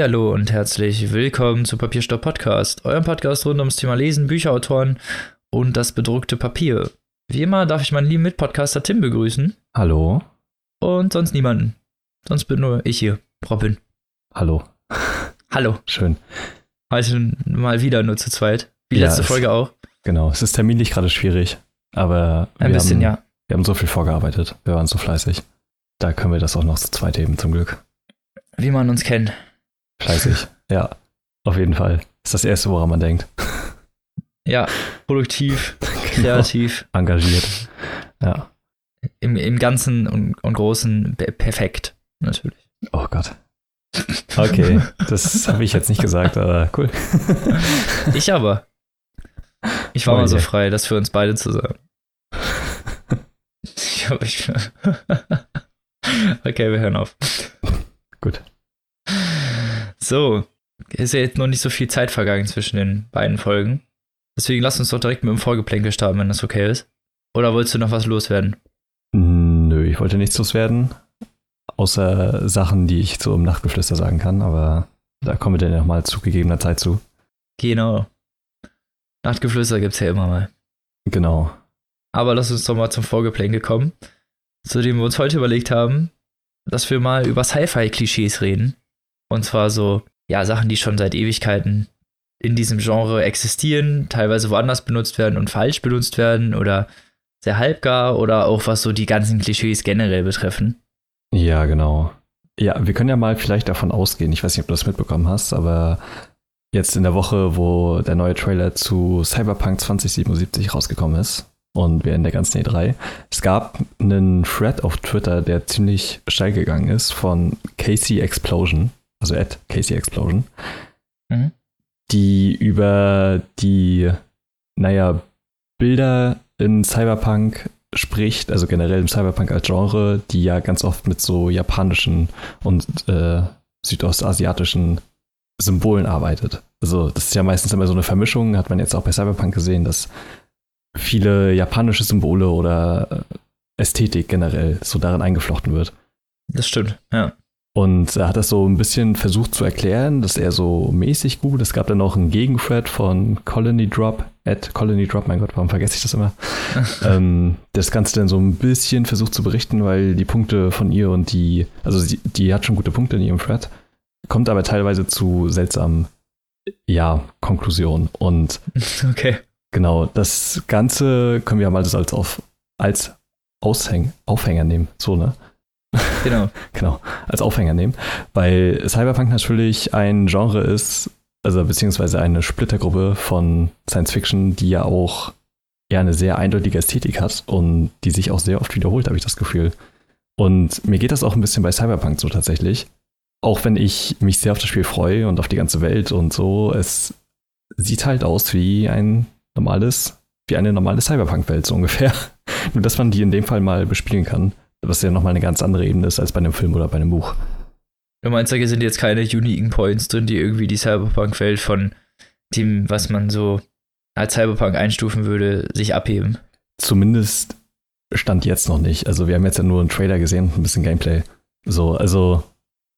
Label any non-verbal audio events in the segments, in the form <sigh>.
Hallo und herzlich willkommen zu Papierstopp Podcast, eurem Podcast rund ums Thema Lesen, Bücherautoren und das bedruckte Papier. Wie immer darf ich meinen lieben Mitpodcaster Tim begrüßen Hallo. und sonst niemanden. Sonst bin nur ich hier, Robin. Hallo. Hallo. Schön. Heute mal wieder nur zu zweit. Wie Ja, letzte es- Folge auch. Genau. Es ist terminlich gerade schwierig, aber Ein wir, bisschen, haben, ja. wir haben so viel vorgearbeitet. Wir waren so fleißig. Da können wir das auch noch zu zweit heben, zum Glück. Wie man uns kennt. Fleißig. <laughs> ja, auf jeden Fall. Ist das Erste, woran man denkt. Ja, produktiv, <laughs> Genau. kreativ, Engagiert. Ja. im, im Ganzen und, und Großen pe- perfekt. Natürlich. Oh Gott. Okay, das <laughs> habe ich jetzt nicht gesagt, aber cool. Ich aber. Ich war Oh mal so frei, das für uns beide zu sagen. Ich hab, ich, okay, wir hören auf. Gut. So, ist ja jetzt noch nicht so viel Zeit vergangen zwischen den beiden Folgen. Deswegen lass uns doch direkt mit dem Folgeplänkel starten, wenn das okay ist. Oder wolltest du noch was loswerden? Nö, ich wollte nichts loswerden. Außer Sachen, die ich so im Nachtgeflüster sagen kann, aber da kommen wir dann nochmal zu gegebener Zeit zu. Genau. Nachtgeflüster gibt's ja immer mal. Genau. Aber lass uns doch mal zum Folgeplänkel kommen, zu dem wir uns heute überlegt haben, dass wir mal über Sci-Fi-Klischees reden. Und zwar so, ja, Sachen, die schon seit Ewigkeiten in diesem Genre existieren, teilweise woanders benutzt werden und falsch benutzt werden oder sehr halbgar oder auch was so die ganzen Klischees generell betreffen. Ja, genau. Ja, wir können ja mal vielleicht davon ausgehen, ich weiß nicht, ob du das mitbekommen hast, aber jetzt in der Woche, wo der neue Trailer zu Cyberpunk 2077 rausgekommen ist und wir in der ganzen E3, es gab einen Thread auf Twitter, der ziemlich steil gegangen ist von Casey Explosion, also at Casey Explosion, Mhm. die über die, naja, Bilder in Cyberpunk spricht, also generell im Cyberpunk als Genre, die ja ganz oft mit so japanischen und äh, südostasiatischen Symbolen arbeitet. Also das ist ja meistens immer so eine Vermischung, hat man jetzt auch bei Cyberpunk gesehen, dass viele japanische Symbole oder äh, Ästhetik generell so darin eingeflochten wird. Das stimmt, ja. Und er hat das so ein bisschen versucht zu erklären, dass er so mäßig gut. Es gab dann noch einen Gegenthread von Colony Drop, at Colony Drop, mein Gott, warum vergesse ich das immer? <laughs> ähm, das Ganze dann so ein bisschen versucht zu berichten, weil die Punkte von ihr und die, also sie, die hat schon gute Punkte in ihrem Thread, kommt aber teilweise zu seltsamen, ja, Konklusionen. Und <laughs> okay. genau, das Ganze können wir mal das als, auf, als Aushäng, Aufhänger nehmen, so, ne? <laughs> Genau. genau, als Aufhänger nehmen, weil Cyberpunk natürlich ein Genre ist, also beziehungsweise eine Splittergruppe von Science Fiction, die ja auch ja eine sehr eindeutige Ästhetik hat und die sich auch sehr oft wiederholt, habe ich das Gefühl. Und mir geht das auch ein bisschen bei Cyberpunk so tatsächlich. Auch wenn ich mich sehr auf das Spiel freue und auf die ganze Welt und so, es sieht halt aus wie ein normales, wie eine normale Cyberpunk-Welt so ungefähr. <laughs> Nur dass man die in dem Fall mal bespielen kann was ja nochmal eine ganz andere Ebene ist als bei einem Film oder bei einem Buch. Du meinst, da sind jetzt keine uniken Points drin, die irgendwie die Cyberpunk-Welt von dem, was man so als Cyberpunk einstufen würde, sich abheben. Zumindest stand jetzt noch nicht. Also wir haben jetzt ja nur einen Trailer gesehen ein bisschen Gameplay. So, also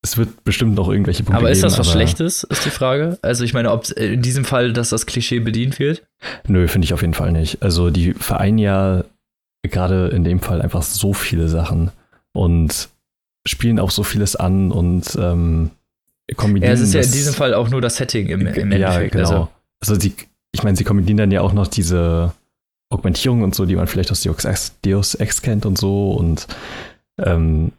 es wird bestimmt noch irgendwelche Punkte aber ist geben. das was aber Schlechtes, ist die Frage? Also ich meine, ob in diesem Fall, dass das Klischee bedient wird? Nö, finde ich auf jeden Fall nicht. Also die vereinen ja gerade in dem Fall einfach so viele Sachen und spielen auch so vieles an und ähm, kombinieren. Ja, es ist ja in diesem Fall auch nur das Setting im, im ja, Endeffekt. genau. Also, Also, die, ich meine, sie kombinieren dann ja auch noch diese Augmentierung und so, die man vielleicht aus Deus Ex, Deus Ex kennt und so. Und ähm,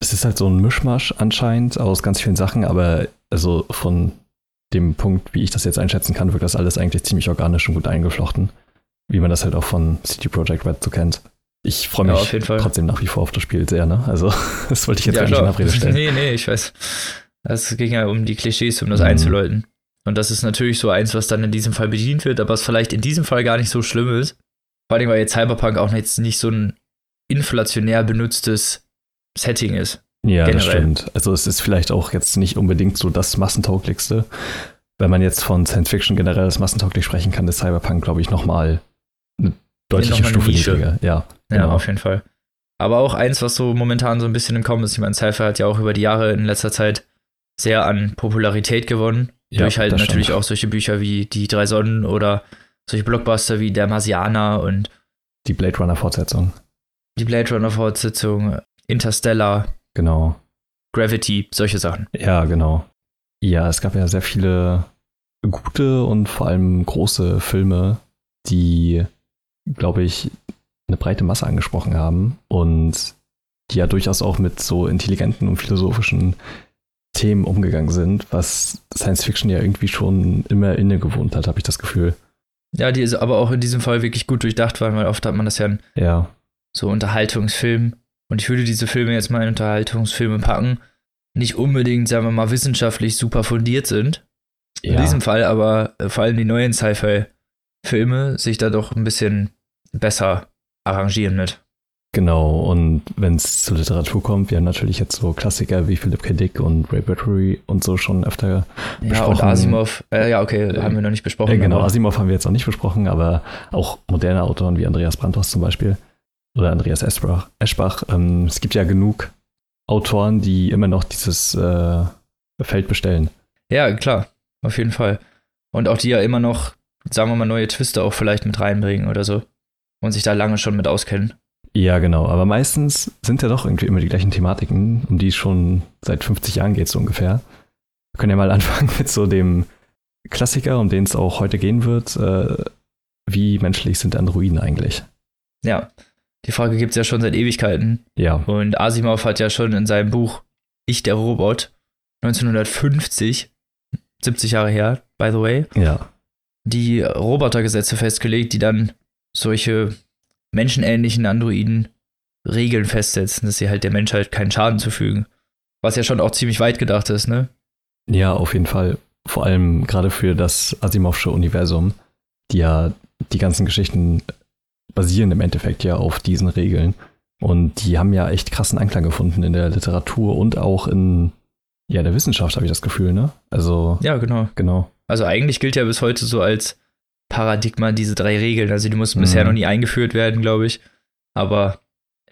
es ist halt so ein Mischmasch anscheinend aus ganz vielen Sachen, aber also von dem Punkt, wie ich das jetzt einschätzen kann, wirkt das alles eigentlich ziemlich organisch und gut eingeflochten. Wie man das halt auch von City Project Red so kennt. Ich freue Ja, mich Fall. trotzdem nach wie vor auf das Spiel sehr, ne? Also, <laughs> das wollte ich jetzt ja, gar nicht in. Abrede stellen. Nee, nee, ich weiß. Es ging ja um die Klischees, um das Mhm. einzuläuten. Und das ist natürlich so eins, was dann in diesem Fall bedient wird, aber was vielleicht in diesem Fall gar nicht so schlimm ist. Vor allem, weil jetzt Cyberpunk auch jetzt nicht so ein inflationär benutztes Setting ist. Ja, das generell. stimmt. Also es ist vielleicht auch jetzt nicht unbedingt so das massentauglichste. Wenn man jetzt von Science Fiction generell als massentauglich sprechen kann, ist Cyberpunk, glaube ich, nochmal deutliche Stufe niedriger. Ja, Ja, genau. auf jeden Fall. Aber auch eins, was so momentan so ein bisschen im Kommen ist. Ich meine, Cypher hat ja auch über die Jahre in letzter Zeit sehr an Popularität gewonnen. Ja, durch halt natürlich stimmt. auch solche Bücher wie Die drei Sonnen oder solche Blockbuster wie Der Marsianer und Die Blade Runner Fortsetzung. die Blade Runner Fortsetzung, Interstellar, Genau. Gravity, solche Sachen. Ja, genau. Ja, es gab ja sehr viele gute und vor allem große Filme, die, glaube ich, eine breite Masse angesprochen haben und die ja durchaus auch mit so intelligenten und philosophischen Themen umgegangen sind, was Science Fiction ja irgendwie schon immer inne gewohnt hat, habe ich das Gefühl. Ja, die ist aber auch in diesem Fall wirklich gut durchdacht waren, weil oft hat man das ja in Ja, so Unterhaltungsfilmen. Und ich würde diese Filme jetzt mal in Unterhaltungsfilme packen, nicht unbedingt, sagen wir mal, wissenschaftlich super fundiert sind. In ja. diesem Fall aber äh, vor allem die neuen Sci-Fi-Filme sich da doch ein bisschen besser arrangieren mit. Genau, und wenn es zur Literatur kommt, wir haben natürlich jetzt so Klassiker wie Philip K. Dick und Ray Bradbury und so schon öfter Ja, und besprochen. Asimov, äh, ja, okay, haben wir noch nicht besprochen. Äh, genau, Asimov haben wir jetzt noch nicht besprochen, aber auch moderne Autoren wie Andreas Brandhaus zum Beispiel oder Andreas Eschbach. Eschbach ähm, es gibt ja genug Autoren, die immer noch dieses äh, Feld bestellen. Ja, klar, auf jeden Fall. Und auch die ja immer noch, sagen wir mal, neue Twiste auch vielleicht mit reinbringen oder so. Und sich da lange schon mit auskennen. Ja, genau, aber meistens sind ja doch irgendwie immer die gleichen Thematiken, um die es schon seit 50 Jahren geht, so ungefähr. Wir können ja mal <laughs> anfangen mit so dem Klassiker, um den es auch heute gehen wird. Äh, wie menschlich sind Androiden eigentlich? Ja, die Frage gibt es ja schon seit Ewigkeiten. Ja, Und Asimov hat ja schon in seinem Buch Ich der Robot 1950, 70 Jahre her, by the way, ja, die Robotergesetze festgelegt, die dann solche menschenähnlichen Androiden Regeln festsetzen, dass sie halt der Menschheit keinen Schaden zufügen. Was ja schon auch ziemlich weit gedacht ist, ne? Ja, auf jeden Fall. Vor allem gerade für das Asimovsche Universum, die ja die ganzen Geschichten basieren im Endeffekt ja auf diesen Regeln. Und die haben ja echt krassen Anklang gefunden in der Literatur und auch in ja, der Wissenschaft, habe ich das Gefühl, ne? Also, Ja, genau. genau. Also eigentlich gilt ja bis heute so als Paradigma diese drei Regeln. Also die mussten Mhm. bisher noch nie eingeführt werden, glaube ich. Aber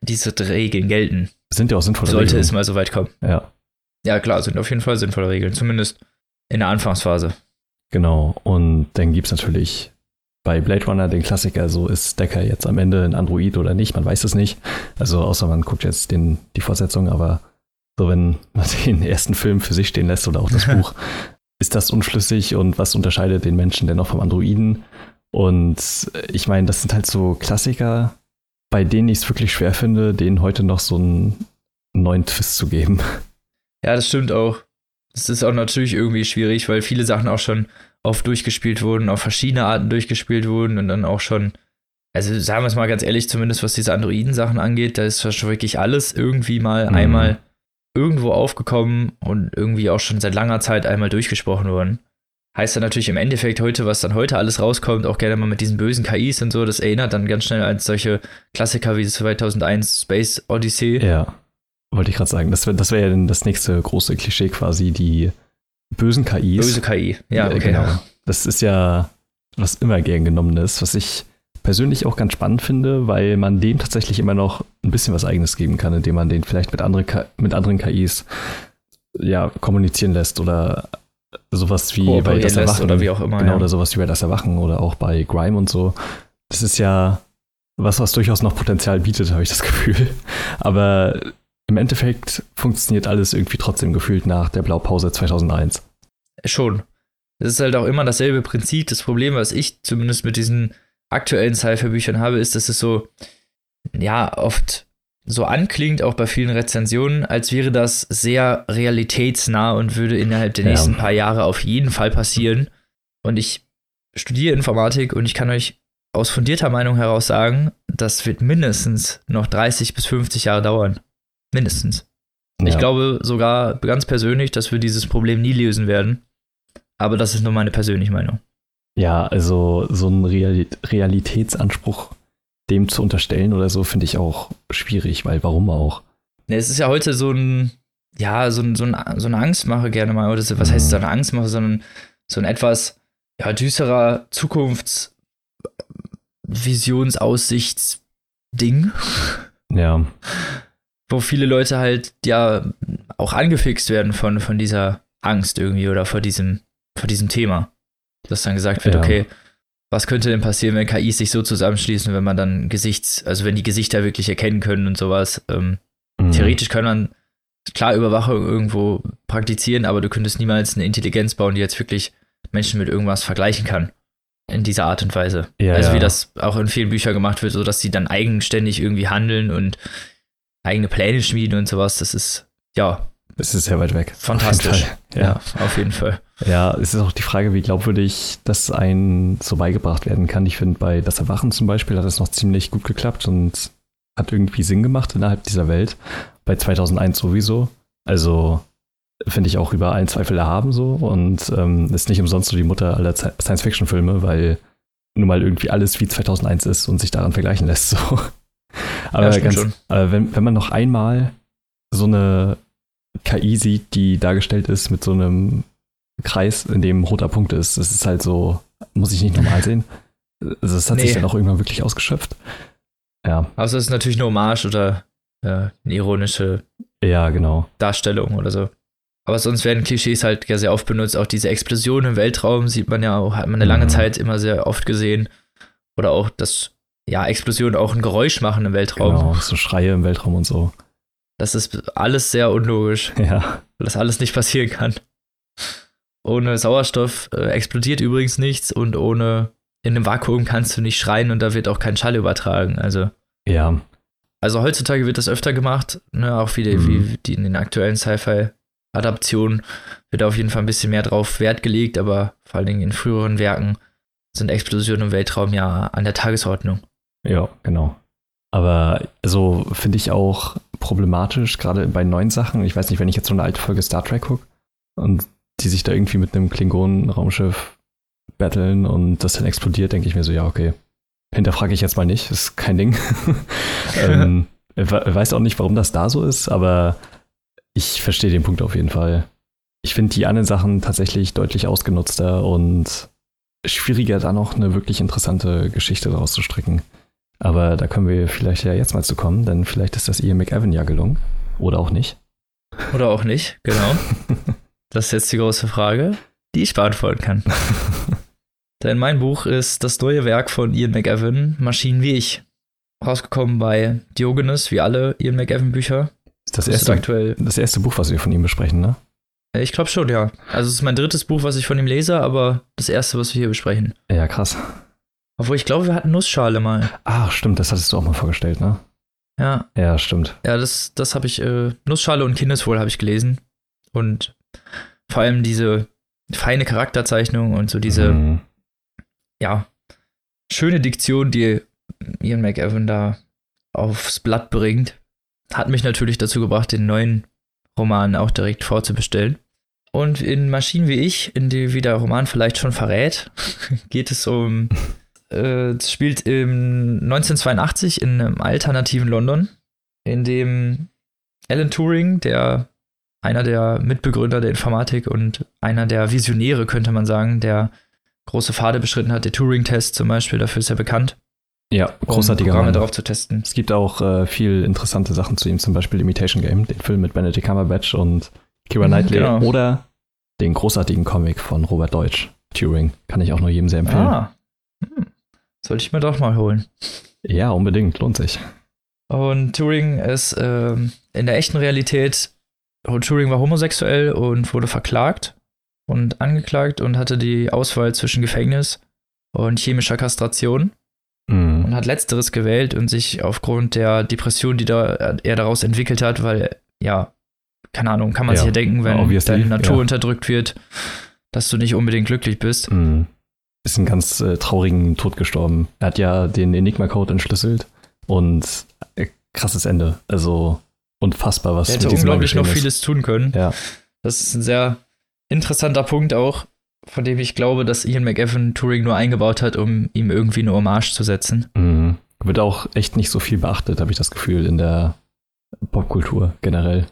diese drei Regeln gelten. Sind ja auch sinnvolle Sollte Regeln. es mal so weit kommen. Ja, Ja, klar, sind auf jeden Fall sinnvolle Regeln. Zumindest in der Anfangsphase. genau. Und dann gibt es natürlich bei Blade Runner den Klassiker, so ist Decker jetzt am Ende ein Android oder nicht, man weiß es nicht. Also außer man guckt jetzt den, die Fortsetzung, aber so wenn man <laughs> den ersten Film für sich stehen lässt oder auch das <laughs> Buch, ist das unschlüssig und was unterscheidet den Menschen denn noch vom Androiden? Und ich meine, das sind halt so Klassiker, bei denen ich es wirklich schwer finde, denen heute noch so einen neuen Twist zu geben. Ja, das stimmt auch. Es ist auch natürlich irgendwie schwierig, weil viele Sachen auch schon oft durchgespielt wurden, auf verschiedene Arten durchgespielt wurden und dann auch schon, also sagen wir es mal ganz ehrlich, zumindest was diese Androiden-Sachen angeht, da ist schon wirklich alles irgendwie mal Mhm. einmal irgendwo aufgekommen und irgendwie auch schon seit langer Zeit einmal durchgesprochen worden. Heißt dann natürlich im Endeffekt heute, was dann heute alles rauskommt, auch gerne mal mit diesen bösen KIs und so, das erinnert dann ganz schnell an solche Klassiker wie 2001 Space Odyssey. Ja, wollte ich gerade sagen. Das wäre das wär ja dann das nächste große Klischee quasi, die bösen KIs. Böse KI. Ja, okay. genau. Das ist ja was immer gern genommen ist, was ich persönlich auch ganz spannend finde, weil man dem tatsächlich immer noch ein bisschen was Eigenes geben kann, indem man den vielleicht mit, andere, mit anderen KIs ja, kommunizieren lässt oder sowas wie bei das Erwachen oder wie auch immer, Genau, ja. oder sowas wie bei das Erwachen oder auch bei Grime und so. Das ist ja was, was durchaus noch Potenzial bietet, habe ich das <laughs> Gefühl. Aber im Endeffekt funktioniert alles irgendwie trotzdem gefühlt nach der Blaupause 2001. Schon. Es ist halt auch immer dasselbe Prinzip. Das Problem, was ich zumindest mit diesen aktuellen Sci-Fi-Büchern habe, ist, dass es so, ja, oft so anklingt, auch bei vielen Rezensionen, als wäre das sehr realitätsnah und würde innerhalb der Ja. nächsten paar Jahre auf jeden Fall passieren. Und ich studiere Informatik und ich kann euch aus fundierter Meinung heraus sagen, das wird mindestens noch 30 bis 50 Jahre dauern. Mindestens. Ich Ja. glaube sogar ganz persönlich, dass wir dieses Problem nie lösen werden. Aber das ist nur meine persönliche Meinung. Ja, also so einen Reali Realitätsanspruch dem zu unterstellen oder so, finde ich auch schwierig, weil warum auch? Ne, Es ist ja heute so ein, ja, so, ein, so, ein, so eine Angstmache gerne mal, oder so, was Mhm. heißt so eine Angstmache, sondern so ein etwas ja, düsterer Zukunftsvisionsaussichtsding, Ja, wo viele Leute halt ja auch angefixt werden von, von dieser Angst irgendwie oder vor diesem, vor diesem Thema. Dass dann gesagt wird, Ja. okay, was könnte denn passieren, wenn KIs sich so zusammenschließen, wenn man dann Gesichts, also wenn die Gesichter wirklich erkennen können und sowas. Ähm, Mhm. Theoretisch kann man klar Überwachung irgendwo praktizieren, aber du könntest niemals eine Intelligenz bauen, die jetzt wirklich Menschen mit irgendwas vergleichen kann. In dieser Art und Weise. Ja, also ja. wie das auch in vielen Büchern gemacht wird, so dass sie dann eigenständig irgendwie handeln und eigene Pläne schmieden und sowas. Das ist ja Es ist sehr weit weg. fantastisch. Auf Fall. Ja, auf jeden Fall. Ja, es ist auch die Frage, wie glaubwürdig das einen so beigebracht werden kann. Ich finde, bei Das Erwachen zum Beispiel hat es noch ziemlich gut geklappt und hat irgendwie Sinn gemacht innerhalb dieser Welt. Bei 2001 sowieso. Also finde ich auch über allen Zweifel erhaben so und ähm, ist nicht umsonst so die Mutter aller Science-Fiction-Filme, weil nun mal irgendwie alles wie 2001 ist und sich daran vergleichen lässt. So. <laughs> Aber Ja, ganz, aber wenn, wenn man noch einmal so eine KI sieht, die dargestellt ist mit so einem Kreis, in dem roter Punkt ist, das ist halt so, muss ich nicht normal sehen. <laughs> Also das hat sich Nee. dann auch irgendwann wirklich ausgeschöpft. Ja, Also es ist natürlich eine Hommage oder äh, eine ironische ja, genau. Darstellung oder so. Aber sonst werden Klischees halt ja sehr oft benutzt. Auch diese Explosion im Weltraum sieht man ja auch, hat man eine lange Mhm. Zeit immer sehr oft gesehen. Oder auch, dass ja Explosionen auch ein Geräusch machen im Weltraum. Genau, so Schreie im Weltraum und so. Das ist alles sehr unlogisch, <laughs> Ja, weil das alles nicht passieren kann. Ohne Sauerstoff äh, explodiert übrigens nichts und ohne in einem Vakuum kannst du nicht schreien und da wird auch kein Schall übertragen. Also ja, Also heutzutage wird das öfter gemacht, ne, auch wie, die, Mhm. wie die in den aktuellen Sci-Fi-Adaptionen wird auf jeden Fall ein bisschen mehr drauf Wert gelegt, aber vor allen Dingen in früheren Werken sind Explosionen im Weltraum ja an der Tagesordnung. ja, genau. Aber so finde ich auch problematisch, gerade bei neuen Sachen. Ich weiß nicht, wenn ich jetzt so eine alte Folge Star Trek gucke und die sich da irgendwie mit einem Klingonen-Raumschiff battlen und das dann explodiert, denke ich mir so, ja, okay. Hinterfrage ich jetzt mal nicht, ist kein Ding. <laughs> ähm, we- weiß auch nicht, warum das da so ist, aber ich verstehe den Punkt auf jeden Fall. Ich finde die anderen Sachen tatsächlich deutlich ausgenutzter und schwieriger, da noch eine wirklich interessante Geschichte daraus zu stricken. Aber da können wir vielleicht ja jetzt mal zu kommen, denn vielleicht ist das Ian McEwan ja gelungen. Oder auch nicht. Oder auch nicht, genau. <laughs> Das ist jetzt die große Frage, die ich beantworten kann. <laughs> Denn mein Buch ist das neue Werk von Ian McEwan, Maschinen wie ich. Rausgekommen bei Diogenes, wie alle Ian McEwan-Bücher. Ist das, erste, aktuell das erste Buch, was wir von ihm besprechen, ne? Äh, Ich glaube schon, ja. Also es ist mein drittes Buch, was ich von ihm lese, aber das erste, was wir hier besprechen. Ja, krass. Obwohl ich glaube, wir hatten Nussschale mal. Ach, stimmt, das hattest du auch mal vorgestellt, ne? Ja, Ja, stimmt. ja, das, das habe ich, äh, Nussschale und Kindeswohl habe ich gelesen. Und vor allem diese feine Charakterzeichnung und so diese, Mhm. ja, schöne Diktion, die Ian McEwan da aufs Blatt bringt, hat mich natürlich dazu gebracht, den neuen Roman auch direkt vorzubestellen. Und in Maschinen wie ich, in die wie der Roman vielleicht schon verrät, <laughs> geht es um, <laughs> äh, es spielt im 1982 in einem alternativen London, in dem Alan Turing, der einer der Mitbegründer der Informatik und einer der Visionäre, könnte man sagen, der große Pfade beschritten hat. Der Turing-Test zum Beispiel, dafür ist er bekannt, Ja, um großartiger Programme Mann. darauf zu testen. Es gibt auch äh, viel interessante Sachen zu ihm, zum Beispiel Imitation Game, den Film mit Benedict Cumberbatch und Keira Mhm, Knightley genau. oder den großartigen Comic von Robert Deutsch, Turing. Kann ich auch nur jedem sehr empfehlen. Ah, hm. Sollte ich mir doch mal holen. Ja, unbedingt, lohnt sich. Und Turing ist ähm, in der echten Realität, Turing war homosexuell und wurde verklagt und angeklagt und hatte die Auswahl zwischen Gefängnis und chemischer Kastration Mhm. und hat letzteres gewählt und sich aufgrund der Depression, die da, er daraus entwickelt hat, weil, ja, keine Ahnung, kann man Ja, sich ja denken, wenn obviously, deine Natur ja. unterdrückt wird, dass du nicht unbedingt glücklich bist. Mhm. Ist einen ganz äh, traurigen Tod gestorben. Er hat ja den Enigma-Code entschlüsselt und äh, krasses Ende. Also unfassbar, was Er hätte mit unglaublich noch ist. vieles tun können. Ja. Das ist ein sehr interessanter Punkt auch, von dem ich glaube, dass Ian McEwan Turing nur eingebaut hat, um ihm irgendwie eine Hommage zu setzen. Mhm. Wird auch echt nicht so viel beachtet, habe ich das Gefühl, in der Popkultur generell.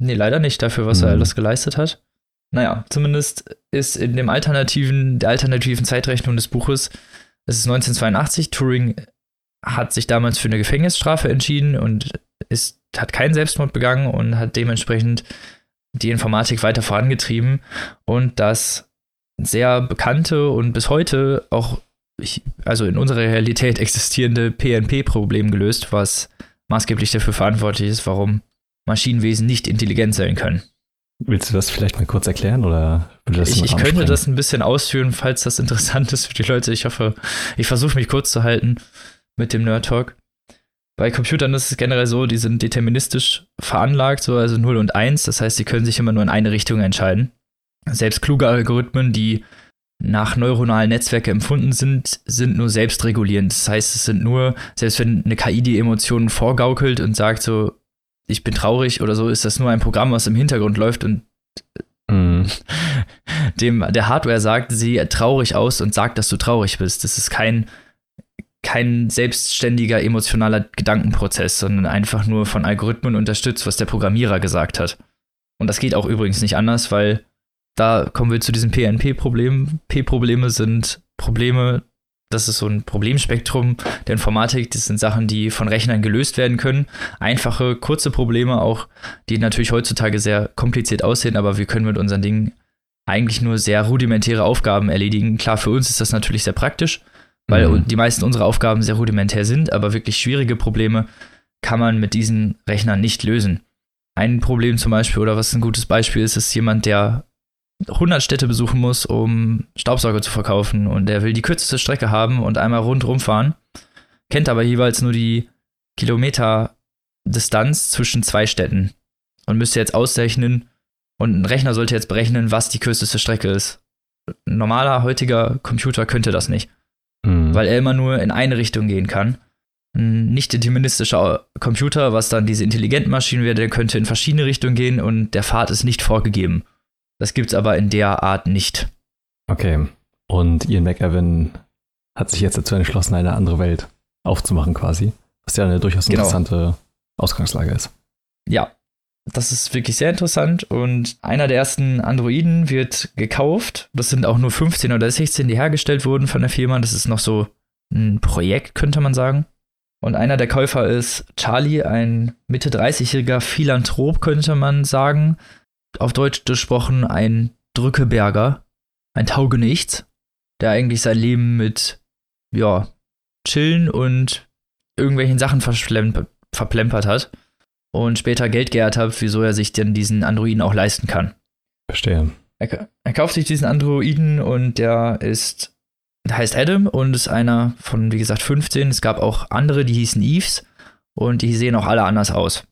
Nee, leider nicht dafür, was er Mhm. alles geleistet hat. Naja, zumindest ist in dem alternativen, der alternativen Zeitrechnung des Buches, es ist 1982, Turing hat sich damals für eine Gefängnisstrafe entschieden und ist, hat keinen Selbstmord begangen und hat dementsprechend die Informatik weiter vorangetrieben und das sehr bekannte und bis heute auch, also in unserer Realität existierende PNP-Problem gelöst, was maßgeblich dafür verantwortlich ist, warum Maschinenwesen nicht intelligent sein können. Willst du das vielleicht mal kurz erklären oder ich, ich könnte das ein bisschen ausführen, falls das interessant ist für die Leute. Ich hoffe, ich versuche mich kurz zu halten mit dem Nerd Talk. Bei Computern ist es generell so, die sind deterministisch veranlagt, so also 0 und 1. Das heißt, sie können sich immer nur in eine Richtung entscheiden. Selbst kluge Algorithmen, die nach neuronalen Netzwerken empfunden sind, sind nur selbstregulierend. Das heißt, es sind nur, selbst wenn eine KI die Emotionen vorgaukelt und sagt so, ich bin traurig oder so, ist das nur ein Programm, was im Hintergrund läuft und mm. <laughs> dem der Hardware sagt, sieh traurig aus und sagt, dass du traurig bist. Das ist kein kein selbstständiger emotionaler Gedankenprozess, sondern einfach nur von Algorithmen unterstützt, was der Programmierer gesagt hat. Und das geht auch übrigens nicht anders, weil da kommen wir zu diesem PNP-Problem. P-Probleme sind Probleme, das ist so ein Problemspektrum der Informatik. Das sind Sachen, die von Rechnern gelöst werden können. Einfache, kurze Probleme auch, die natürlich heutzutage sehr kompliziert aussehen, aber wir können mit unseren Dingen eigentlich nur sehr rudimentäre Aufgaben erledigen. Klar, für uns ist das natürlich sehr praktisch, weil mhm. die meisten unserer Aufgaben sehr rudimentär sind, aber wirklich schwierige Probleme kann man mit diesen Rechnern nicht lösen. Ein Problem zum Beispiel, oder was ein gutes Beispiel ist, ist jemand, der 100 Städte besuchen muss, um Staubsauger zu verkaufen und der will die kürzeste Strecke haben und einmal rundherum fahren, kennt aber jeweils nur die Kilometer-Distanz zwischen zwei Städten und müsste jetzt ausrechnen und ein Rechner sollte jetzt berechnen, was die kürzeste Strecke ist. Ein normaler heutiger Computer könnte das nicht, mhm. weil er immer nur in eine Richtung gehen kann. Ein nicht deterministischer Computer, was dann diese intelligenten Maschinen wäre, der könnte in verschiedene Richtungen gehen und der Pfad ist nicht vorgegeben. Das gibt es aber in der Art nicht. Okay. Und Ian McEwan hat sich jetzt dazu entschlossen, eine andere Welt aufzumachen, quasi. Was ja eine durchaus genau. interessante genau. Ausgangslage ist. Ja, das ist wirklich sehr interessant. Und einer der ersten Androiden wird gekauft. Das sind auch nur 15 oder 16, die hergestellt wurden von der Firma. Das ist noch so ein Projekt, könnte man sagen. Und einer der Käufer ist Charlie, ein Mitte 30-jähriger Philanthrop, könnte man sagen, auf Deutsch gesprochen ein Drückeberger, ein Taugenichts, der eigentlich sein Leben mit, ja, chillen und irgendwelchen Sachen verplempert hat und später Geld geehrt hat, wieso er sich denn diesen Androiden auch leisten kann. Verstehe. Er, er kauft sich diesen Androiden und der ist, der heißt Adam und ist einer von, wie gesagt, 15. Es gab auch andere, die hießen Eves und die sehen auch alle anders aus.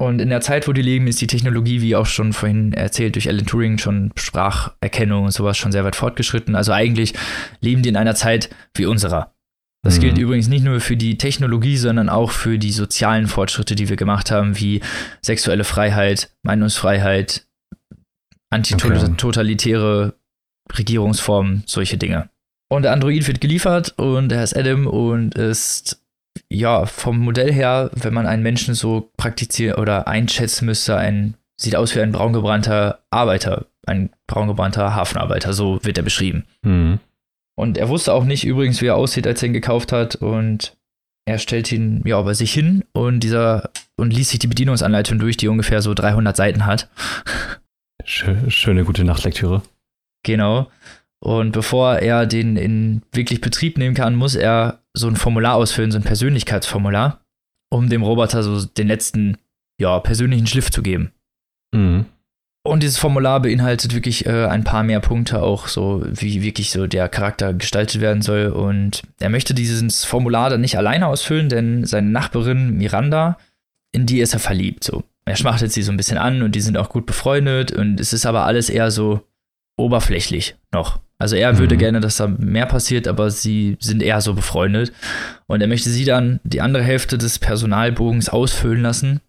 Und in der Zeit, wo die leben, ist die Technologie, wie auch schon vorhin erzählt, durch Alan Turing schon Spracherkennung und sowas schon sehr weit fortgeschritten. Also eigentlich leben die in einer Zeit wie unserer. Das mhm. gilt übrigens nicht nur für die Technologie, sondern auch für die sozialen Fortschritte, die wir gemacht haben, wie sexuelle Freiheit, Meinungsfreiheit, antitotalitäre okay. Regierungsformen, solche Dinge. Und der Android wird geliefert und er ist Adam und ist ja, vom Modell her, wenn man einen Menschen so praktizieren oder einschätzen müsste, ein, sieht aus wie ein braungebrannter Arbeiter, ein braungebrannter Hafenarbeiter, so wird er beschrieben. Mhm. Und er wusste auch nicht übrigens, wie er aussieht, als er ihn gekauft hat. Und er stellt ihn ja bei sich hin und dieser und liest sich die Bedienungsanleitung durch, die ungefähr so 300 Seiten hat. <laughs> Schöne gute Nachtlektüre. Genau. Und bevor er den in wirklich Betrieb nehmen kann, muss er so ein Formular ausfüllen, so ein Persönlichkeitsformular, um dem Roboter so den letzten, ja, persönlichen Schliff zu geben. Mhm. Und dieses Formular beinhaltet wirklich äh, ein paar mehr Punkte, auch so, wie wirklich so der Charakter gestaltet werden soll. Und er möchte dieses Formular dann nicht alleine ausfüllen, denn seine Nachbarin Miranda, in die ist er verliebt. So. Er schmachtet sie so ein bisschen an und die sind auch gut befreundet. Und es ist aber alles eher so oberflächlich noch. Also er mhm. würde gerne, dass da mehr passiert, aber sie sind eher so befreundet. Und er möchte sie dann die andere Hälfte des Personalbogens ausfüllen lassen,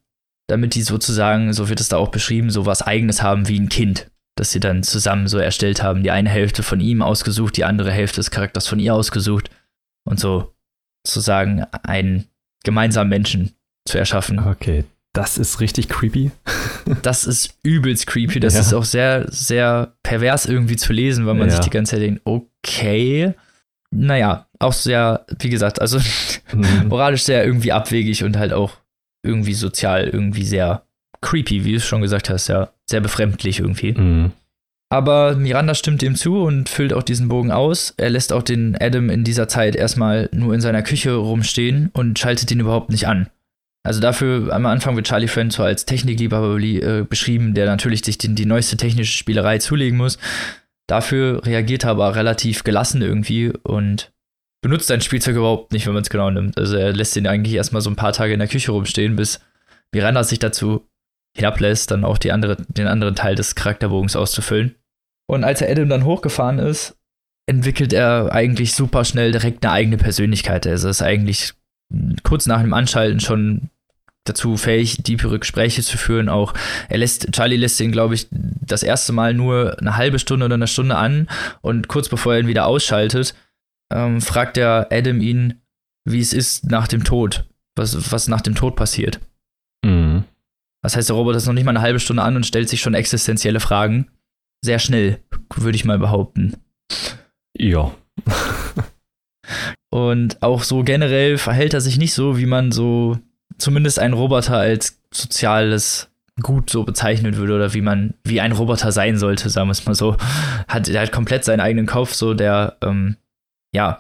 damit die sozusagen, so wird es da auch beschrieben, so was Eigenes haben wie ein Kind. Das sie dann zusammen so erstellt haben. Die eine Hälfte von ihm ausgesucht, die andere Hälfte des Charakters von ihr ausgesucht. Und so sozusagen einen gemeinsamen Menschen zu erschaffen. Okay, das ist richtig creepy. <laughs> das ist übelst creepy. Das ja. ist auch sehr, sehr pervers irgendwie zu lesen, weil man ja. sich die ganze Zeit denkt, okay. Naja, auch sehr, wie gesagt, also mhm. <laughs> moralisch sehr irgendwie abwegig und halt auch irgendwie sozial irgendwie sehr creepy, wie du es schon gesagt hast, ja. Sehr befremdlich irgendwie. Mhm. Aber Miranda stimmt ihm zu und füllt auch diesen Bogen aus. Er lässt auch den Adam in dieser Zeit erstmal nur in seiner Küche rumstehen und schaltet ihn überhaupt nicht an. Also dafür am Anfang wird Charlie Friend so als Technikliebhaber äh, beschrieben, der natürlich sich die, die neueste technische Spielerei zulegen muss. Dafür reagiert er aber relativ gelassen irgendwie und benutzt sein Spielzeug überhaupt nicht, wenn man es genau nimmt. Also er lässt ihn eigentlich erstmal so ein paar Tage in der Küche rumstehen, bis Miranda sich dazu hinablässt, dann auch andere, den anderen Teil des Charakterbogens auszufüllen. Und als er Adam dann hochgefahren ist, entwickelt er eigentlich super schnell direkt eine eigene Persönlichkeit. Also ist eigentlich kurz nach dem Anschalten schon dazu fähig, tiefere Gespräche zu führen. Auch er lässt, Charlie lässt ihn, glaube ich, das erste Mal nur eine halbe Stunde oder eine Stunde an und kurz bevor er ihn wieder ausschaltet, ähm, fragt der Adam ihn, wie es ist nach dem Tod, was, was nach dem Tod passiert. Mhm. Das heißt, der Roboter ist noch nicht mal eine halbe Stunde an und stellt sich schon existenzielle Fragen sehr schnell, würde ich mal behaupten. Ja. Und auch so generell verhält er sich nicht so, wie man so zumindest einen Roboter als soziales Gut so bezeichnen würde oder wie man, wie ein Roboter sein sollte, sagen wir es mal so. Hat, er hat komplett seinen eigenen Kopf, so der, ähm, ja,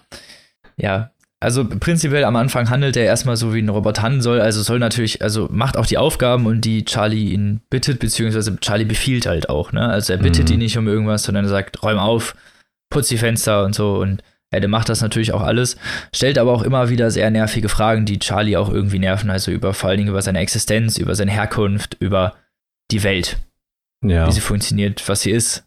ja, also prinzipiell am Anfang handelt er erstmal so, wie ein Roboter handeln soll. Also soll natürlich, also macht auch die Aufgaben und die Charlie ihn bittet, beziehungsweise Charlie befiehlt halt auch, ne? Also er bittet Mhm. ihn nicht um irgendwas, sondern er sagt, räum auf, putz die Fenster und so und ja, der macht das natürlich auch alles, stellt aber auch immer wieder sehr nervige Fragen, die Charlie auch irgendwie nerven, also über vor allen Dingen über seine Existenz, über seine Herkunft, über die Welt, Ja. wie sie funktioniert, was sie ist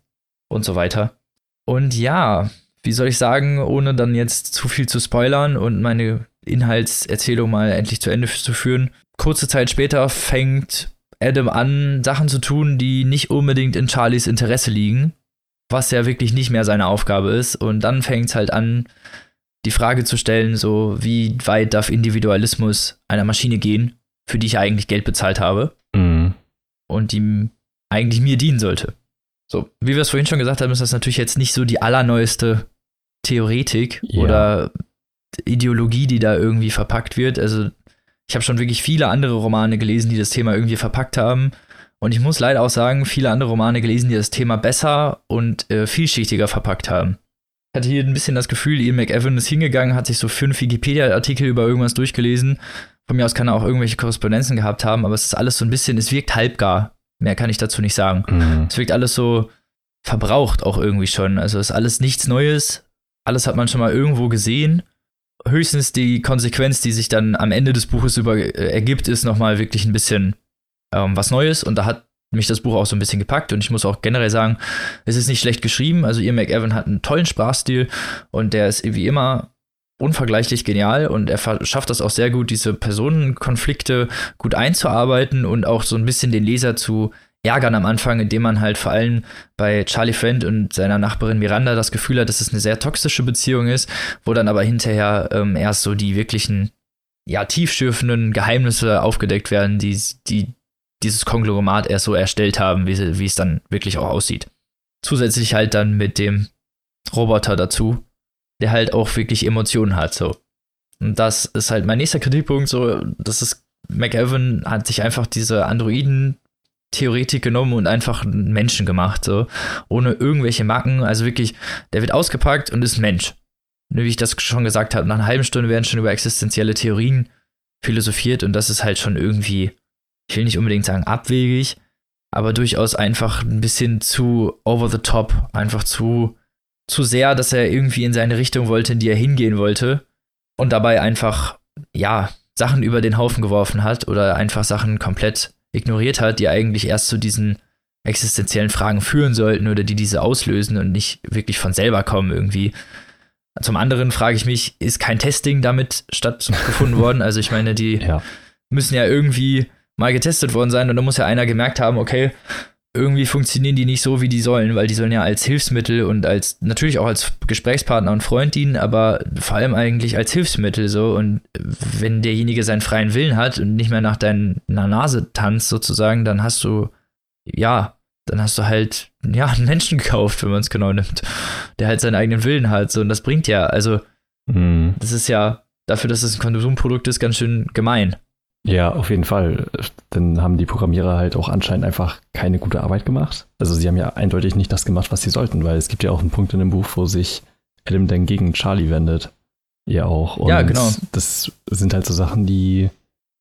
und so weiter. Und ja, wie soll ich sagen, ohne dann jetzt zu viel zu spoilern und meine Inhaltserzählung mal endlich zu Ende zu führen. Kurze Zeit später fängt Adam an, Sachen zu tun, die nicht unbedingt in Charlies Interesse liegen, was ja wirklich nicht mehr seine Aufgabe ist. Und dann fängt es halt an, die Frage zu stellen, so wie weit darf Individualismus einer Maschine gehen, für die ich eigentlich Geld bezahlt habe Mhm. und die eigentlich mir dienen sollte. So, wie wir es vorhin schon gesagt haben, ist das natürlich jetzt nicht so die allerneueste Theoretik Ja. oder Ideologie, die da irgendwie verpackt wird. Also, ich habe schon wirklich viele andere Romane gelesen, die das Thema irgendwie verpackt haben. Und ich muss leider auch sagen, viele andere Romane gelesen, die das Thema besser und äh, vielschichtiger verpackt haben. Ich hatte hier ein bisschen das Gefühl, Ian McEwan ist hingegangen, hat sich so fünf Wikipedia-Artikel über irgendwas durchgelesen. Von mir aus kann er auch irgendwelche Korrespondenzen gehabt haben, aber es ist alles so ein bisschen, es wirkt halbgar. Mehr kann ich dazu nicht sagen. Mhm. Es wirkt alles so verbraucht auch irgendwie schon. Also ist alles nichts Neues. Alles hat man schon mal irgendwo gesehen. Höchstens die Konsequenz, die sich dann am Ende des Buches über, äh, ergibt, ist nochmal wirklich ein bisschen ähm, was Neues. Und da hat mich das Buch auch so ein bisschen gepackt. Und ich muss auch generell sagen, es ist nicht schlecht geschrieben. Also Ian McEwan hat einen tollen Sprachstil und der ist wie immer unvergleichlich genial und er schafft das auch sehr gut, diese Personenkonflikte gut einzuarbeiten und auch so ein bisschen den Leser zu ärgern am Anfang, indem man halt vor allem bei Charlie Friend und seiner Nachbarin Miranda das Gefühl hat, dass es eine sehr toxische Beziehung ist, wo dann aber hinterher ähm, erst so die wirklichen, ja, tiefschürfenden Geheimnisse aufgedeckt werden, die, die dieses Konglomerat erst so erstellt haben, wie, wie es dann wirklich auch aussieht. Zusätzlich halt dann mit dem Roboter dazu, der halt auch wirklich Emotionen hat, so. Und das ist halt mein nächster Kritikpunkt, so, das ist, McEwan hat sich einfach diese Androiden Theoretik genommen und einfach einen Menschen gemacht, so, ohne irgendwelche Macken, also wirklich, der wird ausgepackt und ist Mensch. Wie ich das schon gesagt habe, nach einer halben Stunde werden schon über existenzielle Theorien philosophiert und das ist halt schon irgendwie, ich will nicht unbedingt sagen abwegig, aber durchaus einfach ein bisschen zu over the top, einfach zu, zu sehr, dass er irgendwie in seine Richtung wollte, in die er hingehen wollte und dabei einfach, ja, Sachen über den Haufen geworfen hat oder einfach Sachen komplett ignoriert hat, die eigentlich erst zu diesen existenziellen Fragen führen sollten oder die diese auslösen und nicht wirklich von selber kommen irgendwie. Zum anderen frage ich mich, ist kein Testing damit stattgefunden worden? Also ich meine, die Ja. müssen ja irgendwie mal getestet worden sein und da muss ja einer gemerkt haben, okay, irgendwie funktionieren die nicht so, wie die sollen, weil die sollen ja als Hilfsmittel und als natürlich auch als Gesprächspartner und Freund dienen, aber vor allem eigentlich als Hilfsmittel so. Und wenn derjenige seinen freien Willen hat und nicht mehr nach deiner Nase tanzt sozusagen, dann hast du, ja, dann hast du halt, ja, einen Menschen gekauft, wenn man es genau nimmt, der halt seinen eigenen Willen hat. So, und das bringt ja, also Mhm. das ist ja dafür, dass es ein Konsumprodukt ist, ganz schön gemein. Ja, auf jeden Fall. Dann haben die Programmierer halt auch anscheinend einfach keine gute Arbeit gemacht. Also sie haben ja eindeutig nicht das gemacht, was sie sollten, weil es gibt ja auch einen Punkt in dem Buch, wo sich Adam dann gegen Charlie wendet. Ja, auch. Und ja, genau. Das sind halt so Sachen, die.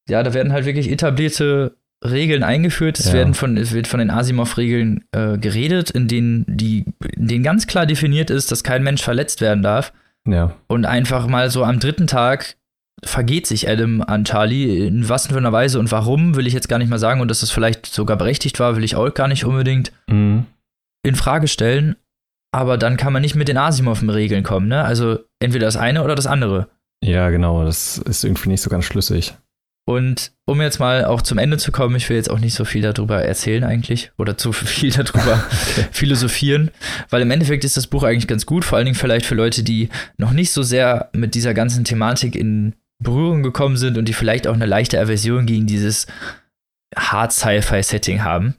Ja, da werden halt wirklich etablierte Regeln eingeführt. Es, Ja. werden von, es wird von den Asimov-Regeln äh, geredet, in denen, die, in denen ganz klar definiert ist, dass kein Mensch verletzt werden darf. Ja, Und einfach mal so am dritten Tag vergeht sich Adam an Charlie. In was für einer Weise und warum, will ich jetzt gar nicht mal sagen. Und dass es vielleicht sogar berechtigt war, will ich auch gar nicht unbedingt mhm. in Frage stellen. Aber dann kann man nicht mit den Asimov-Regeln kommen, ne? Also entweder das eine oder das andere. ja, genau. Das ist irgendwie nicht so ganz schlüssig. Und um jetzt mal auch zum Ende zu kommen, ich will jetzt auch nicht so viel darüber erzählen eigentlich oder zu viel <laughs> darüber philosophieren, weil im Endeffekt ist das Buch eigentlich ganz gut, vor allen Dingen vielleicht für Leute, die noch nicht so sehr mit dieser ganzen Thematik in Berührung gekommen sind und die vielleicht auch eine leichte Aversion gegen dieses Hard Sci-Fi-Setting haben.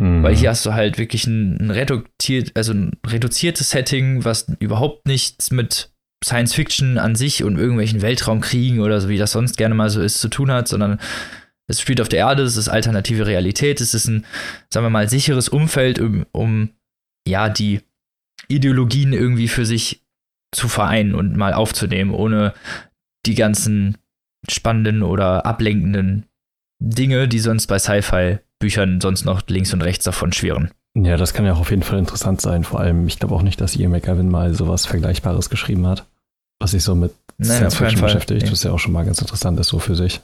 Mhm. Weil hier hast du halt wirklich ein, ein reduziert, also ein reduziertes Setting, was überhaupt nichts mit Science Fiction an sich und irgendwelchen Weltraumkriegen oder so, wie das sonst gerne mal so ist, zu tun hat, sondern es spielt auf der Erde, es ist alternative Realität, es ist ein, sagen wir mal, sicheres Umfeld, um, um ja, die Ideologien irgendwie für sich zu vereinen und mal aufzunehmen, ohne die ganzen spannenden oder ablenkenden Dinge, die sonst bei Sci-Fi-Büchern sonst noch links und rechts davon schwirren. Ja, das kann ja auch auf jeden Fall interessant sein. Vor allem, ich glaube auch nicht, dass Ian McGavin mal sowas Vergleichbares geschrieben hat. Was sich so mit Science Fiction beschäftigt, Nee. was ja auch schon mal ganz interessant ist, so für sich.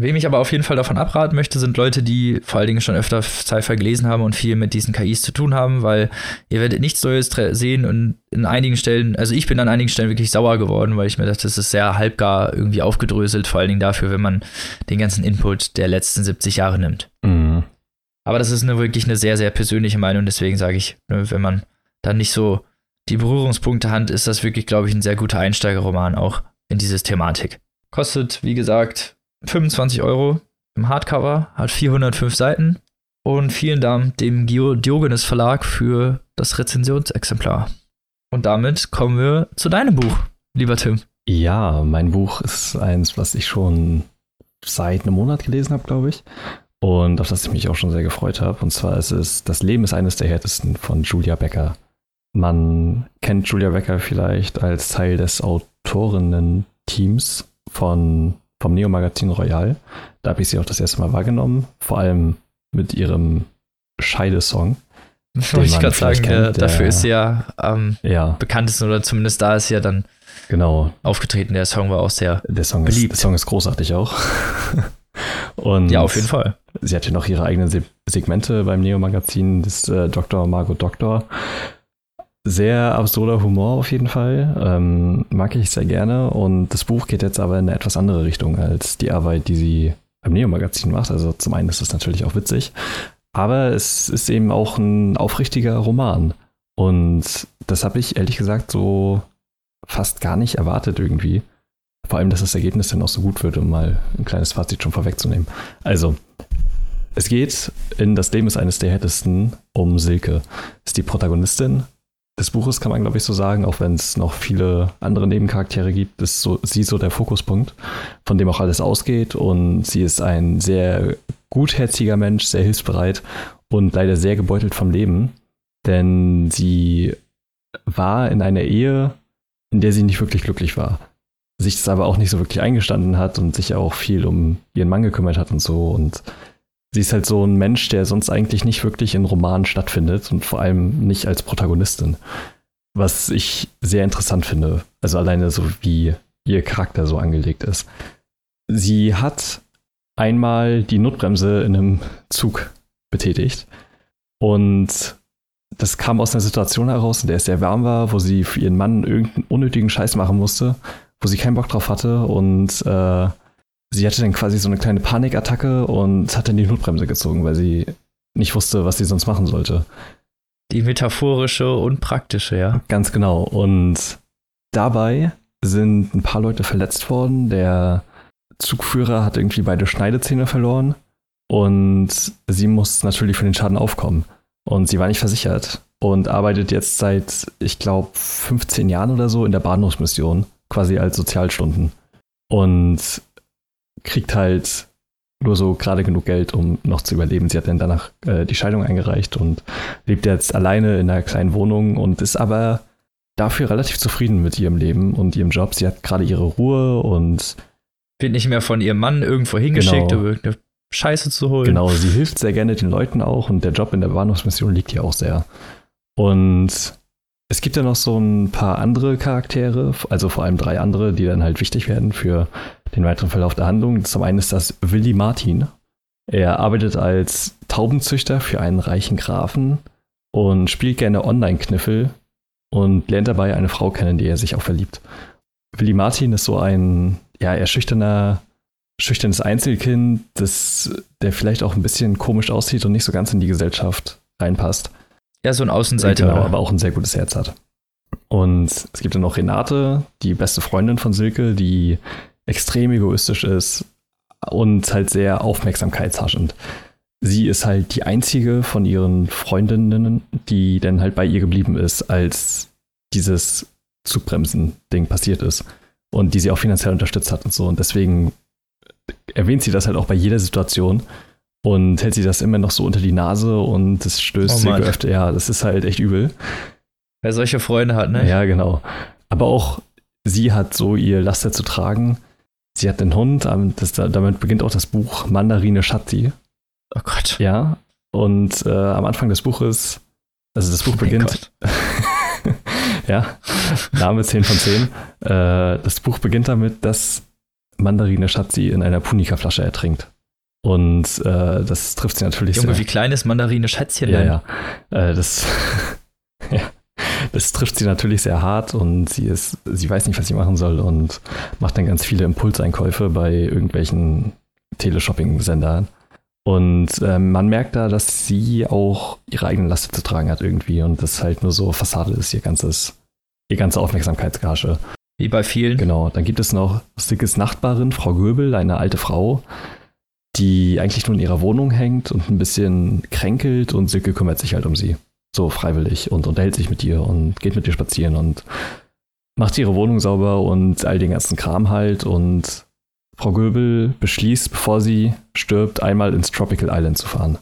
Wem ich aber auf jeden Fall davon abraten möchte, sind Leute, die vor allen Dingen schon öfter Sci-Fi gelesen haben und viel mit diesen KIs zu tun haben, weil ihr werdet nichts Neues sehen und in einigen Stellen, also ich bin an einigen Stellen wirklich sauer geworden, weil ich mir dachte, das ist sehr halbgar irgendwie aufgedröselt, vor allen Dingen dafür, wenn man den ganzen Input der letzten 70 Jahre nimmt. Mhm. Aber das ist eine, wirklich eine sehr, sehr persönliche Meinung, deswegen sage ich, ne, wenn man dann nicht so die Berührungspunkte hat, ist das wirklich, glaube ich, ein sehr guter Einsteigerroman auch in diese Thematik. Kostet, wie gesagt, 25 Euro im Hardcover, hat 405 Seiten und vielen Dank dem Diogenes Verlag für das Rezensionsexemplar. Und damit kommen wir zu deinem Buch, lieber Tim. Ja, mein Buch ist eins, was ich schon seit einem Monat gelesen habe, glaube ich. Und auf das ich mich auch schon sehr gefreut habe. Und zwar ist es Das Leben ist eines der härtesten von Julia Becker. Man kennt Julia Becker vielleicht als Teil des Autorinnen-Teams von, vom Neo-Magazin Royal. Da habe ich sie auch das erste Mal wahrgenommen. Vor allem mit ihrem Scheidesong. Wollte ich gerade sagen, vielleicht der, kennt, dafür ist sie ja am Ja, bekanntesten oder zumindest da ist sie ja dann genau. aufgetreten. Der Song war auch sehr. Der Song, ist, Beliebt. der Song ist großartig auch. <laughs> Und Ja, auf jeden Fall. Sie hat ja noch ihre eigenen Se Segmente beim Neo-Magazin, das äh, Dr. Margot Doktor. Sehr absurder Humor auf jeden Fall. Ähm, mag ich sehr gerne. Und das Buch geht jetzt aber in eine etwas andere Richtung als die Arbeit, die sie beim Neo-Magazin macht. Also zum einen ist es natürlich auch witzig, aber es ist eben auch ein aufrichtiger Roman. Und das habe ich ehrlich gesagt so fast gar nicht erwartet irgendwie. Vor allem, dass das Ergebnis dann auch so gut wird, um mal ein kleines Fazit schon vorwegzunehmen. Also, es geht in Das Leben ist eines der härtesten um Silke. Ist die Protagonistin des Buches, kann man glaube ich so sagen, auch wenn es noch viele andere Nebencharaktere gibt, ist so, sie so der Fokuspunkt, von dem auch alles ausgeht. Und sie ist ein sehr gutherziger Mensch, sehr hilfsbereit und leider sehr gebeutelt vom Leben. Denn sie war in einer Ehe, in der sie nicht wirklich glücklich war sich das aber auch nicht so wirklich eingestanden hat und sich auch viel um ihren Mann gekümmert hat und so. Und sie ist halt so ein Mensch, der sonst eigentlich nicht wirklich in Romanen stattfindet und vor allem nicht als Protagonistin. Was ich sehr interessant finde. Also alleine so wie ihr Charakter so angelegt ist. Sie hat einmal die Notbremse in einem Zug betätigt und das kam aus einer Situation heraus, in der es sehr warm war, wo sie für ihren Mann irgendeinen unnötigen Scheiß machen musste wo sie keinen Bock drauf hatte und äh, sie hatte dann quasi so eine kleine Panikattacke und hat dann die Notbremse gezogen, weil sie nicht wusste, was sie sonst machen sollte. Die metaphorische und praktische, ja. Ganz genau. Und dabei sind ein paar Leute verletzt worden. Der Zugführer hat irgendwie beide Schneidezähne verloren und sie muss natürlich für den Schaden aufkommen. Und sie war nicht versichert und arbeitet jetzt seit, ich glaube, 15 Jahren oder so in der Bahnhofsmission, quasi als Sozialstunden. Und kriegt halt nur so gerade genug Geld, um noch zu überleben. Sie hat dann danach äh, die Scheidung eingereicht und lebt jetzt alleine in einer kleinen Wohnung und ist aber dafür relativ zufrieden mit ihrem Leben und ihrem Job. Sie hat gerade ihre Ruhe und wird nicht mehr von ihrem Mann irgendwo hingeschickt, genau. um irgendeine Scheiße zu holen. Genau, sie hilft sehr gerne den Leuten auch und der Job in der Bahnhofsmission liegt ihr auch sehr. Und es gibt ja noch so ein paar andere Charaktere, also vor allem drei andere, die dann halt wichtig werden für den weiteren Verlauf der Handlung. Zum einen ist das Willy Martin. Er arbeitet als Taubenzüchter für einen reichen Grafen und spielt gerne Online-Kniffel und lernt dabei eine Frau kennen, die er sich auch verliebt. Willy Martin ist so ein ja, eher schüchterner, schüchternes Einzelkind, das, der vielleicht auch ein bisschen komisch aussieht und nicht so ganz in die Gesellschaft reinpasst. Ja, so ein Außenseiter. Genau, aber auch ein sehr gutes Herz hat. Und es gibt dann noch Renate, die beste Freundin von Silke, die extrem egoistisch ist und halt sehr aufmerksamkeitshaschend. Sie ist halt die einzige von ihren Freundinnen, die dann halt bei ihr geblieben ist, als dieses Zugbremsen-Ding passiert ist und die sie auch finanziell unterstützt hat und so. Und deswegen erwähnt sie das halt auch bei jeder Situation und hält sie das immer noch so unter die Nase und das stößt oh sie öfter. Ja, das ist halt echt übel. Wer solche Freunde hat, ne? Ja, genau. Aber auch sie hat so ihr Laster zu tragen. Sie hat den Hund, ähm, das, damit beginnt auch das Buch Mandarine Shatti. Oh Gott. Ja. Und äh, am Anfang des Buches, also das Buch oh beginnt. <laughs> ja, Name 10 von 10. Äh, das Buch beginnt damit, dass Mandarine Schatzi in einer Punika-Flasche ertrinkt. Und äh, das trifft sie natürlich Junge, sehr. wie klein ist Mandarine Schätzchen Ja, ja. Äh, das. <laughs> Das trifft sie natürlich sehr hart und sie ist, sie weiß nicht, was sie machen soll und macht dann ganz viele Impulseinkäufe bei irgendwelchen Teleshopping-Sendern. Und äh, man merkt da, dass sie auch ihre eigene Last zu tragen hat irgendwie und das halt nur so Fassade ist, ihr ganzes, ihr ganze Aufmerksamkeitsgage. Wie bei vielen. Genau. Dann gibt es noch Stickes Nachbarin, Frau Göbel, eine alte Frau, die eigentlich nur in ihrer Wohnung hängt und ein bisschen kränkelt und Silke kümmert sich halt um sie. So freiwillig und unterhält sich mit ihr und geht mit ihr spazieren und macht ihre Wohnung sauber und all den ganzen Kram halt und Frau Göbel beschließt, bevor sie stirbt, einmal ins Tropical Island zu fahren.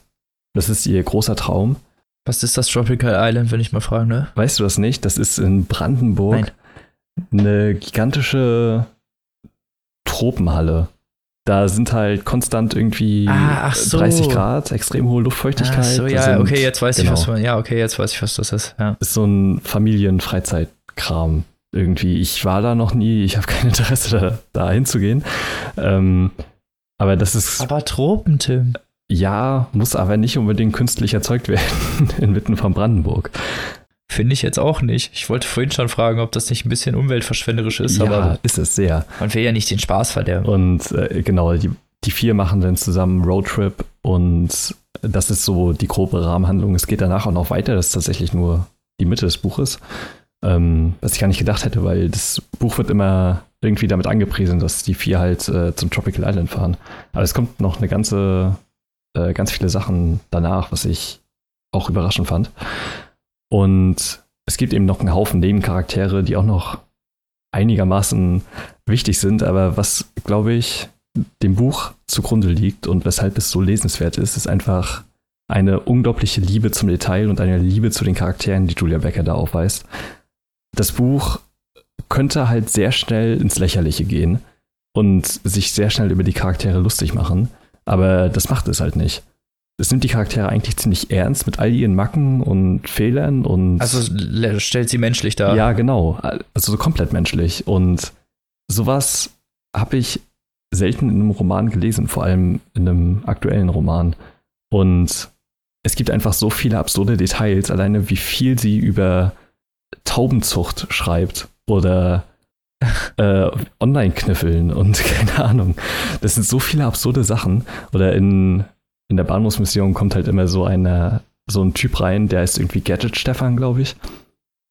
Das ist ihr großer Traum. Was ist das Tropical Island, wenn ich mal fragen ne? Weißt du das nicht? Das ist in Brandenburg Nein. eine gigantische Tropenhalle. Da sind halt konstant irgendwie ah, so. 30 Grad, extrem hohe Luftfeuchtigkeit. Ach so, ja, sind, okay, jetzt weiß genau. ich, was man, ja, okay, jetzt weiß ich, was das ist. Ja. Ist so ein Familienfreizeitkram irgendwie. Ich war da noch nie, ich habe kein Interesse da, da hinzugehen. Ähm, aber das ist. Aber Tropen, Tim. Ja, muss aber nicht unbedingt künstlich erzeugt werden <laughs> inmitten von Brandenburg. Finde ich jetzt auch nicht. Ich wollte vorhin schon fragen, ob das nicht ein bisschen umweltverschwenderisch ist. Ja, aber ist es sehr. Man will ja nicht den Spaß verderben. Und äh, genau, die, die vier machen dann zusammen Roadtrip und das ist so die grobe Rahmenhandlung. Es geht danach auch noch weiter. Das ist tatsächlich nur die Mitte des Buches. Ähm, was ich gar nicht gedacht hätte, weil das Buch wird immer irgendwie damit angepriesen, dass die vier halt äh, zum Tropical Island fahren. Aber es kommt noch eine ganze, äh, ganz viele Sachen danach, was ich auch überraschend fand. Und es gibt eben noch einen Haufen Nebencharaktere, die auch noch einigermaßen wichtig sind, aber was, glaube ich, dem Buch zugrunde liegt und weshalb es so lesenswert ist, ist einfach eine unglaubliche Liebe zum Detail und eine Liebe zu den Charakteren, die Julia Becker da aufweist das Buch könnte halt sehr schnell ins Lächerliche gehen und sich sehr schnell über die Charaktere lustig machen, aber das macht es halt nicht. Es nimmt die Charaktere eigentlich ziemlich ernst mit all ihren Macken und Fehlern und. Also stellt sie menschlich dar. Ja, genau. Also so komplett menschlich. Und sowas habe ich selten in einem Roman gelesen, vor allem in einem aktuellen Roman. Und es gibt einfach so viele absurde Details, alleine wie viel sie über Taubenzucht schreibt oder <laughs> äh, Online-Kniffeln und <laughs> keine Ahnung. Das sind so viele absurde Sachen. Oder in, in der Bahnhofsmission kommt halt immer so eine, so ein Typ rein, der ist irgendwie Gadget Stefan, glaube ich.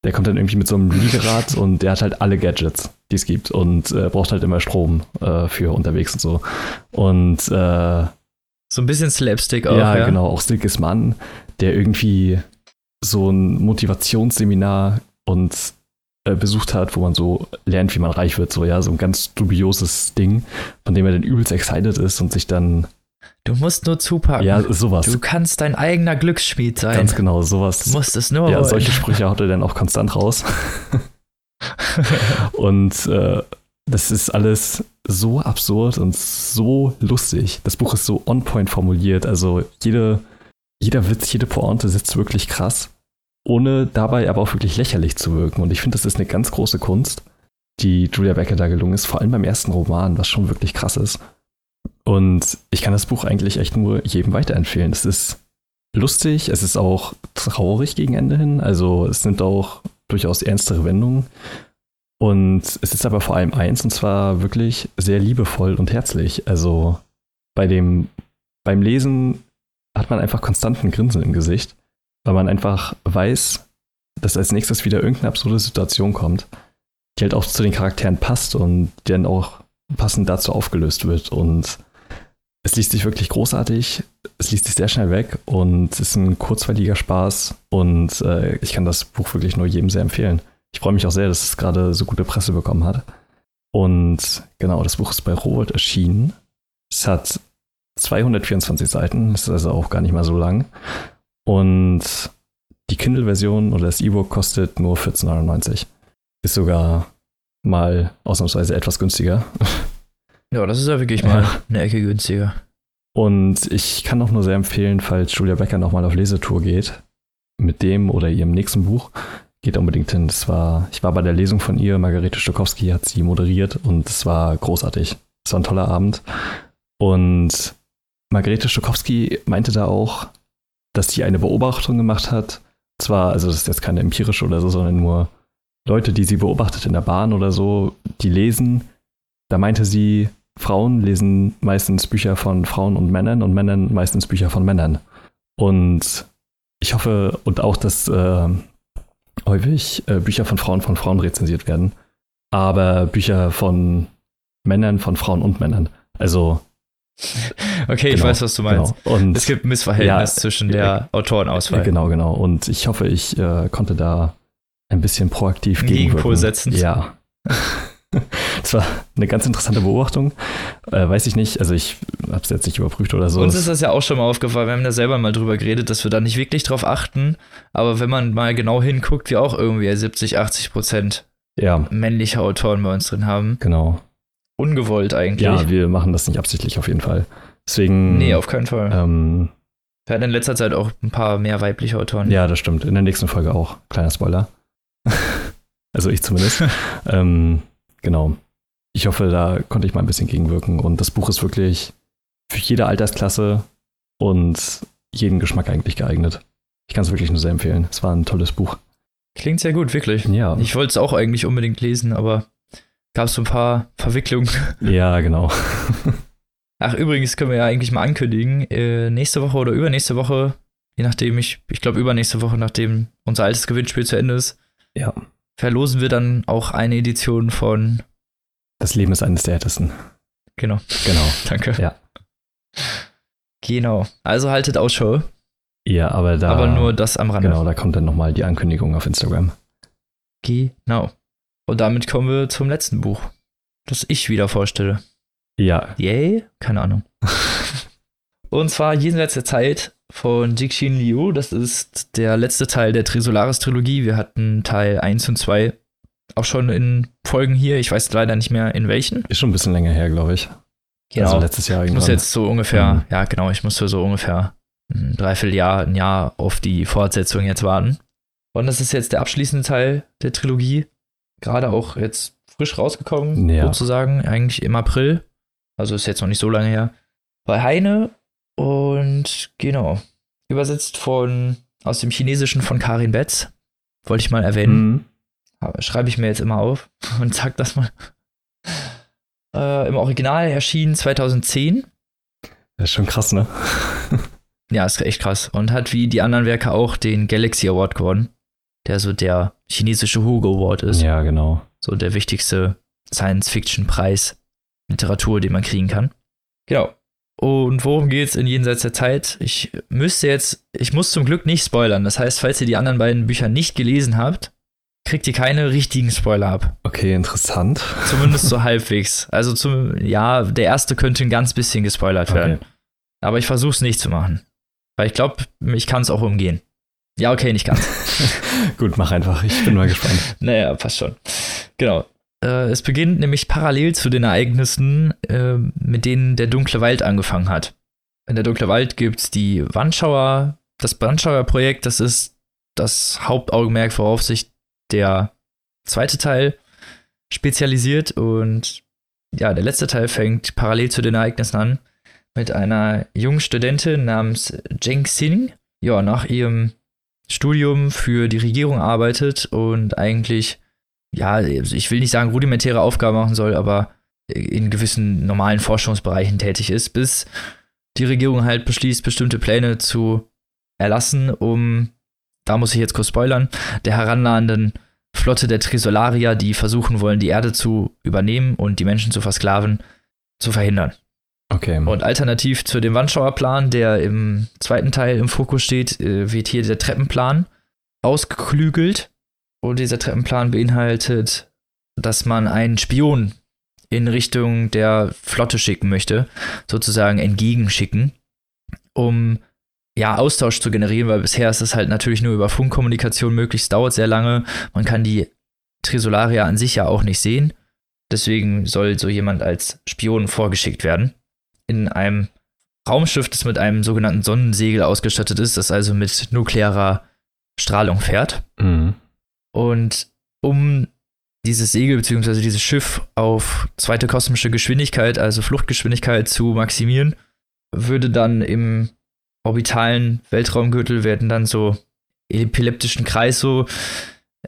Der kommt dann irgendwie mit so einem Liegerad <laughs> und der hat halt alle Gadgets, die es gibt und äh, braucht halt immer Strom äh, für unterwegs und so. Und äh, so ein bisschen Slapstick auch. Ja, ja. genau. Auch Silkes Mann, der irgendwie so ein Motivationsseminar und äh, besucht hat, wo man so lernt, wie man reich wird, so ja, so ein ganz dubioses Ding, von dem er dann übelst excited ist und sich dann Du musst nur zupacken. Ja, sowas. Du kannst dein eigener Glücksschmied sein. Ganz genau, sowas. Du musst es nur Ja, wollen. solche Sprüche haut er dann auch konstant raus. <laughs> und äh, das ist alles so absurd und so lustig. Das Buch ist so on point formuliert. Also jede, jeder Witz, jede Pointe sitzt wirklich krass, ohne dabei aber auch wirklich lächerlich zu wirken. Und ich finde, das ist eine ganz große Kunst, die Julia Becker da gelungen ist, vor allem beim ersten Roman, was schon wirklich krass ist. Und ich kann das Buch eigentlich echt nur jedem weiterempfehlen. Es ist lustig, es ist auch traurig gegen Ende hin. Also es nimmt auch durchaus ernstere Wendungen. Und es ist aber vor allem eins, und zwar wirklich sehr liebevoll und herzlich. Also bei dem, beim Lesen hat man einfach konstanten Grinsen im Gesicht, weil man einfach weiß, dass als nächstes wieder irgendeine absurde Situation kommt, die halt auch zu den Charakteren passt und die dann auch passend dazu aufgelöst wird. Und es liest sich wirklich großartig, es liest sich sehr schnell weg und es ist ein kurzweiliger Spaß und äh, ich kann das Buch wirklich nur jedem sehr empfehlen. Ich freue mich auch sehr, dass es gerade so gute Presse bekommen hat. Und genau, das Buch ist bei Rowold erschienen. Es hat 224 Seiten, ist also auch gar nicht mal so lang. Und die Kindle-Version oder das E-Book kostet nur 14,99. Ist sogar mal ausnahmsweise etwas günstiger. Ja, das ist ja wirklich mal Ja. eine Ecke günstiger. Und ich kann auch nur sehr empfehlen, falls Julia Becker nochmal auf Lesetour geht, mit dem oder ihrem nächsten Buch, geht unbedingt hin. Das war, ich war bei der Lesung von ihr, Margarete Stokowski hat sie moderiert und es war großartig. Es war ein toller Abend. Und Margarete Stokowski meinte da auch, dass sie eine Beobachtung gemacht hat. Zwar, also das ist jetzt keine empirische oder so, sondern nur Leute, die sie beobachtet in der Bahn oder so, die lesen. Da meinte sie, Frauen lesen meistens Bücher von Frauen und Männern und Männern meistens Bücher von Männern. Und ich hoffe, und auch, dass äh, häufig äh, Bücher von Frauen von Frauen rezensiert werden, aber Bücher von Männern von Frauen und Männern. Also, <laughs> Okay, ich genau, weiß, was du meinst. Genau. Und, Es gibt ein Missverhältnis Ja, zwischen äh, der Autorenauswahl. Genau, genau. Und ich hoffe, ich äh, konnte da ein bisschen proaktiv gegenwirken. Gegenpol setzen. Ja. <laughs> Das war eine ganz interessante Beobachtung. Äh, weiß ich nicht, also ich habe es jetzt nicht überprüft oder so. Uns ist das ja auch schon mal aufgefallen. Wir haben da selber mal drüber geredet, dass wir da nicht wirklich drauf achten. Aber wenn man mal genau hinguckt, wir auch irgendwie 70, 80 Prozent ja, männliche Autoren bei uns drin haben. genau. Ungewollt eigentlich. Ja, wir machen das nicht absichtlich auf jeden Fall. Deswegen. nee, auf keinen Fall. ähm, Wir hatten in letzter Zeit auch ein paar mehr weibliche Autoren. ja, das stimmt. In der nächsten Folge auch. Kleiner Spoiler. Also ich zumindest. <laughs> ähm, genau. Ich hoffe, da konnte ich mal ein bisschen gegenwirken. Und das Buch ist wirklich für jede Altersklasse und jeden Geschmack eigentlich geeignet. Ich kann es wirklich nur sehr empfehlen. Es war ein tolles Buch. Klingt sehr gut, wirklich. Ja, Ich wollte es auch eigentlich unbedingt lesen, aber gab es so ein paar Verwicklungen. <laughs> ja genau. Ach, übrigens können wir ja eigentlich mal ankündigen, äh, nächste Woche oder übernächste Woche, je nachdem ich, ich glaube übernächste Woche, nachdem unser altes Gewinnspiel zu Ende ist, Ja, verlosen wir dann auch eine Edition von, das Leben ist eines der ältesten. genau, Genau. <laughs> danke. Ja. Genau, also haltet Ausschau, Ja, aber da. aber nur das am Rande. Genau, da kommt dann nochmal die Ankündigung auf Instagram. Genau. Und damit kommen wir zum letzten Buch, das ich wieder vorstelle. Ja, Yay? Keine Ahnung. <laughs> Und zwar Jenseits der Zeit von Jixin Liu. Das ist der letzte Teil der Trisolaris-Trilogie. Wir hatten Teil 1 und 2 auch schon in Folgen hier. Ich weiß leider nicht mehr in welchen. ist schon ein bisschen länger her, glaube ich. Also letztes Jahr ich irgendwann. muss jetzt so ungefähr, Mhm. ja genau, ich musste so ungefähr ein Dreivierteljahr, ein Jahr auf die Fortsetzung jetzt warten. Und das ist jetzt der abschließende Teil der Trilogie. Gerade auch jetzt frisch rausgekommen, Ja. sozusagen, eigentlich im April. Also ist jetzt noch nicht so lange her. Bei Heine und genau. Übersetzt von aus dem Chinesischen von Karin Betz. Wollte ich mal erwähnen. Mhm. Schreibe ich mir jetzt immer auf <laughs> und sag das mal. Äh, Im Original erschienen 2010. Das ist schon krass, ne? Ja, ist echt krass. Und hat wie die anderen Werke auch den Galaxy Award gewonnen, der so der chinesische Hugo Award ist. Ja, genau. So der wichtigste Science-Fiction-Preis Literatur, den man kriegen kann. Genau. Und worum geht's in Jenseits der Zeit? Ich müsste jetzt, ich muss zum Glück nicht spoilern. Das heißt, falls ihr die anderen beiden Bücher nicht gelesen habt, kriegt ihr keine richtigen Spoiler ab. Okay, interessant. Zumindest so <laughs> halbwegs. Also zum, ja, der erste könnte ein ganz bisschen gespoilert werden. Okay. Aber ich versuche es nicht zu machen. Weil ich glaube, ich kann es auch umgehen. Ja, okay, nicht ganz. <laughs> Gut, mach einfach. Ich bin mal gespannt. <laughs> naja, passt schon. Genau. Äh, es beginnt nämlich parallel zu den Ereignissen, äh, mit denen der dunkle Wald angefangen hat. In der dunkle Wald gibt es die Wandschauer, das Wandschauer-Projekt, das ist das Hauptaugenmerk, worauf sich der zweite Teil spezialisiert. Und ja, der letzte Teil fängt parallel zu den Ereignissen an mit einer jungen Studentin namens Jeng Sing. Ja, nach ihrem Studium für die Regierung arbeitet und eigentlich, ja, ich will nicht sagen rudimentäre Aufgaben machen soll, aber in gewissen normalen Forschungsbereichen tätig ist, bis die Regierung halt beschließt, bestimmte Pläne zu erlassen, um, da muss ich jetzt kurz spoilern, der herannahenden Flotte der Trisolarier, die versuchen wollen, die Erde zu übernehmen und die Menschen zu versklaven, zu verhindern. Okay. Und alternativ zu dem Wandschauerplan, der im zweiten Teil im Fokus steht, äh, wird hier der Treppenplan ausgeklügelt. Und dieser Treppenplan beinhaltet, dass man einen Spion in Richtung der Flotte schicken möchte, sozusagen entgegenschicken, um ja, Austausch zu generieren, weil bisher ist es halt natürlich nur über Funkkommunikation möglich. Es dauert sehr lange. Man kann die Trisolaria an sich ja auch nicht sehen. Deswegen soll so jemand als Spion vorgeschickt werden. In einem Raumschiff, das mit einem sogenannten Sonnensegel ausgestattet ist, das also mit nuklearer Strahlung fährt. Mhm. Und um dieses Segel bzw. dieses Schiff auf zweite kosmische Geschwindigkeit, also Fluchtgeschwindigkeit zu maximieren, würde dann im orbitalen Weltraumgürtel werden dann so epileptischen Kreis so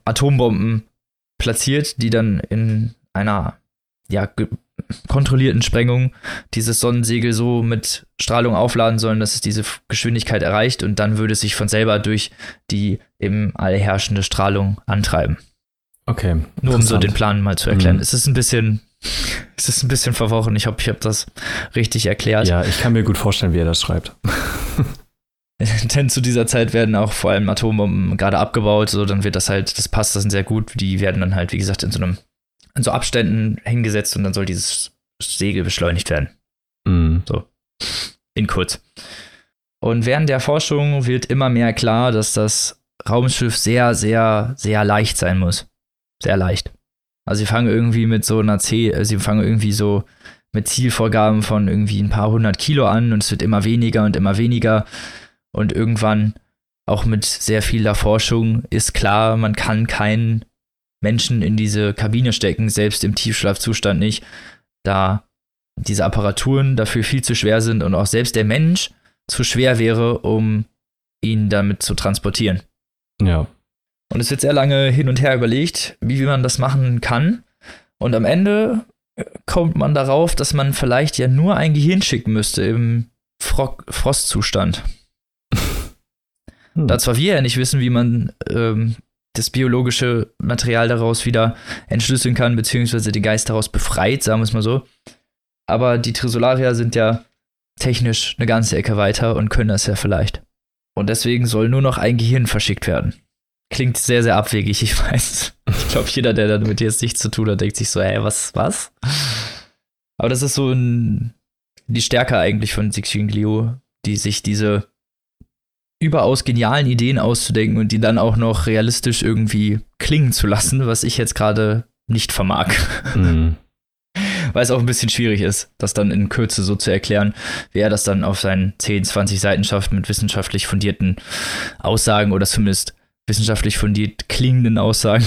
Atombomben platziert, die dann in einer ja, kontrollierten Sprengung dieses Sonnensegel so mit Strahlung aufladen sollen, dass es diese Geschwindigkeit erreicht und dann würde es sich von selber durch die im All herrschende Strahlung antreiben. Okay. Nur um so den Plan mal zu erklären. Mhm. Es ist ein bisschen, <laughs> es ist ein bisschen verworren. Ich hoffe, ich habe das richtig erklärt. Ja, ich kann mir gut vorstellen, wie er das schreibt. <laughs> Denn zu dieser Zeit werden auch vor allem Atombomben gerade abgebaut, so dann wird das halt, das passt das sehr gut. Die werden dann halt, wie gesagt, in so einem, in so Abständen hingesetzt und dann soll dieses Segel beschleunigt werden. Mhm. So. In kurz. Und während der Forschung wird immer mehr klar, dass das Raumschiff sehr, sehr, sehr leicht sein muss. Sehr leicht. Also sie fangen irgendwie mit so einer C, äh, sie fangen irgendwie so mit Zielvorgaben von irgendwie ein paar hundert Kilo an und es wird immer weniger und immer weniger. Und irgendwann, auch mit sehr vieler Forschung, ist klar, man kann keinen Menschen in diese Kabine stecken, selbst im Tiefschlafzustand nicht, da diese Apparaturen dafür viel zu schwer sind und auch selbst der Mensch zu schwer wäre, um ihn damit zu transportieren. Ja. Und es wird sehr lange hin und her überlegt, wie man das machen kann. Und am Ende kommt man darauf, dass man vielleicht ja nur ein Gehirn schicken müsste im Fro Frostzustand. Hm. Da zwar wir ja nicht wissen, wie man ähm, das biologische Material daraus wieder entschlüsseln kann, beziehungsweise den Geist daraus befreit, sagen wir es mal so. Aber die Trisolarier sind ja technisch eine ganze Ecke weiter und können das ja vielleicht. Und deswegen soll nur noch ein Gehirn verschickt werden. Klingt sehr, sehr abwegig, ich <laughs> weiß. Ich glaube, jeder, der damit jetzt nichts zu tun hat, denkt sich so, ey, was, was? Aber das ist so ein, die Stärke eigentlich von Cixin Liu, die sich diese überaus genialen Ideen auszudenken und die dann auch noch realistisch irgendwie klingen zu lassen, was ich jetzt gerade nicht vermag. Mhm. <laughs> Weil es auch ein bisschen schwierig ist, das dann in Kürze so zu erklären, wie er das dann auf seinen 10, 20 Seiten schafft mit wissenschaftlich fundierten Aussagen oder zumindest wissenschaftlich fundiert klingenden Aussagen.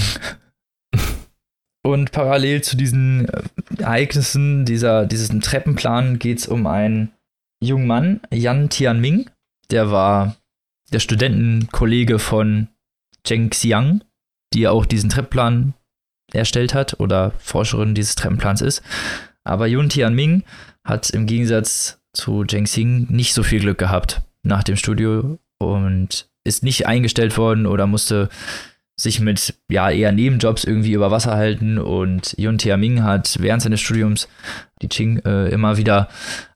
<laughs> Und parallel zu diesen äh, Ereignissen, dieser, diesem Treppenplan, geht es um einen jungen Mann, Yan Tianming. Der war der Studentenkollege von Zheng Xiang, die auch diesen Treppenplan erstellt hat oder Forscherin dieses Treppenplans ist. Aber Yun Tianming hat im Gegensatz zu Zheng Xing nicht so viel Glück gehabt nach dem Studio und ist nicht eingestellt worden oder musste sich mit ja eher Nebenjobs irgendwie über Wasser halten und Yun Tiaming hat während seines Studiums die Ching äh, immer wieder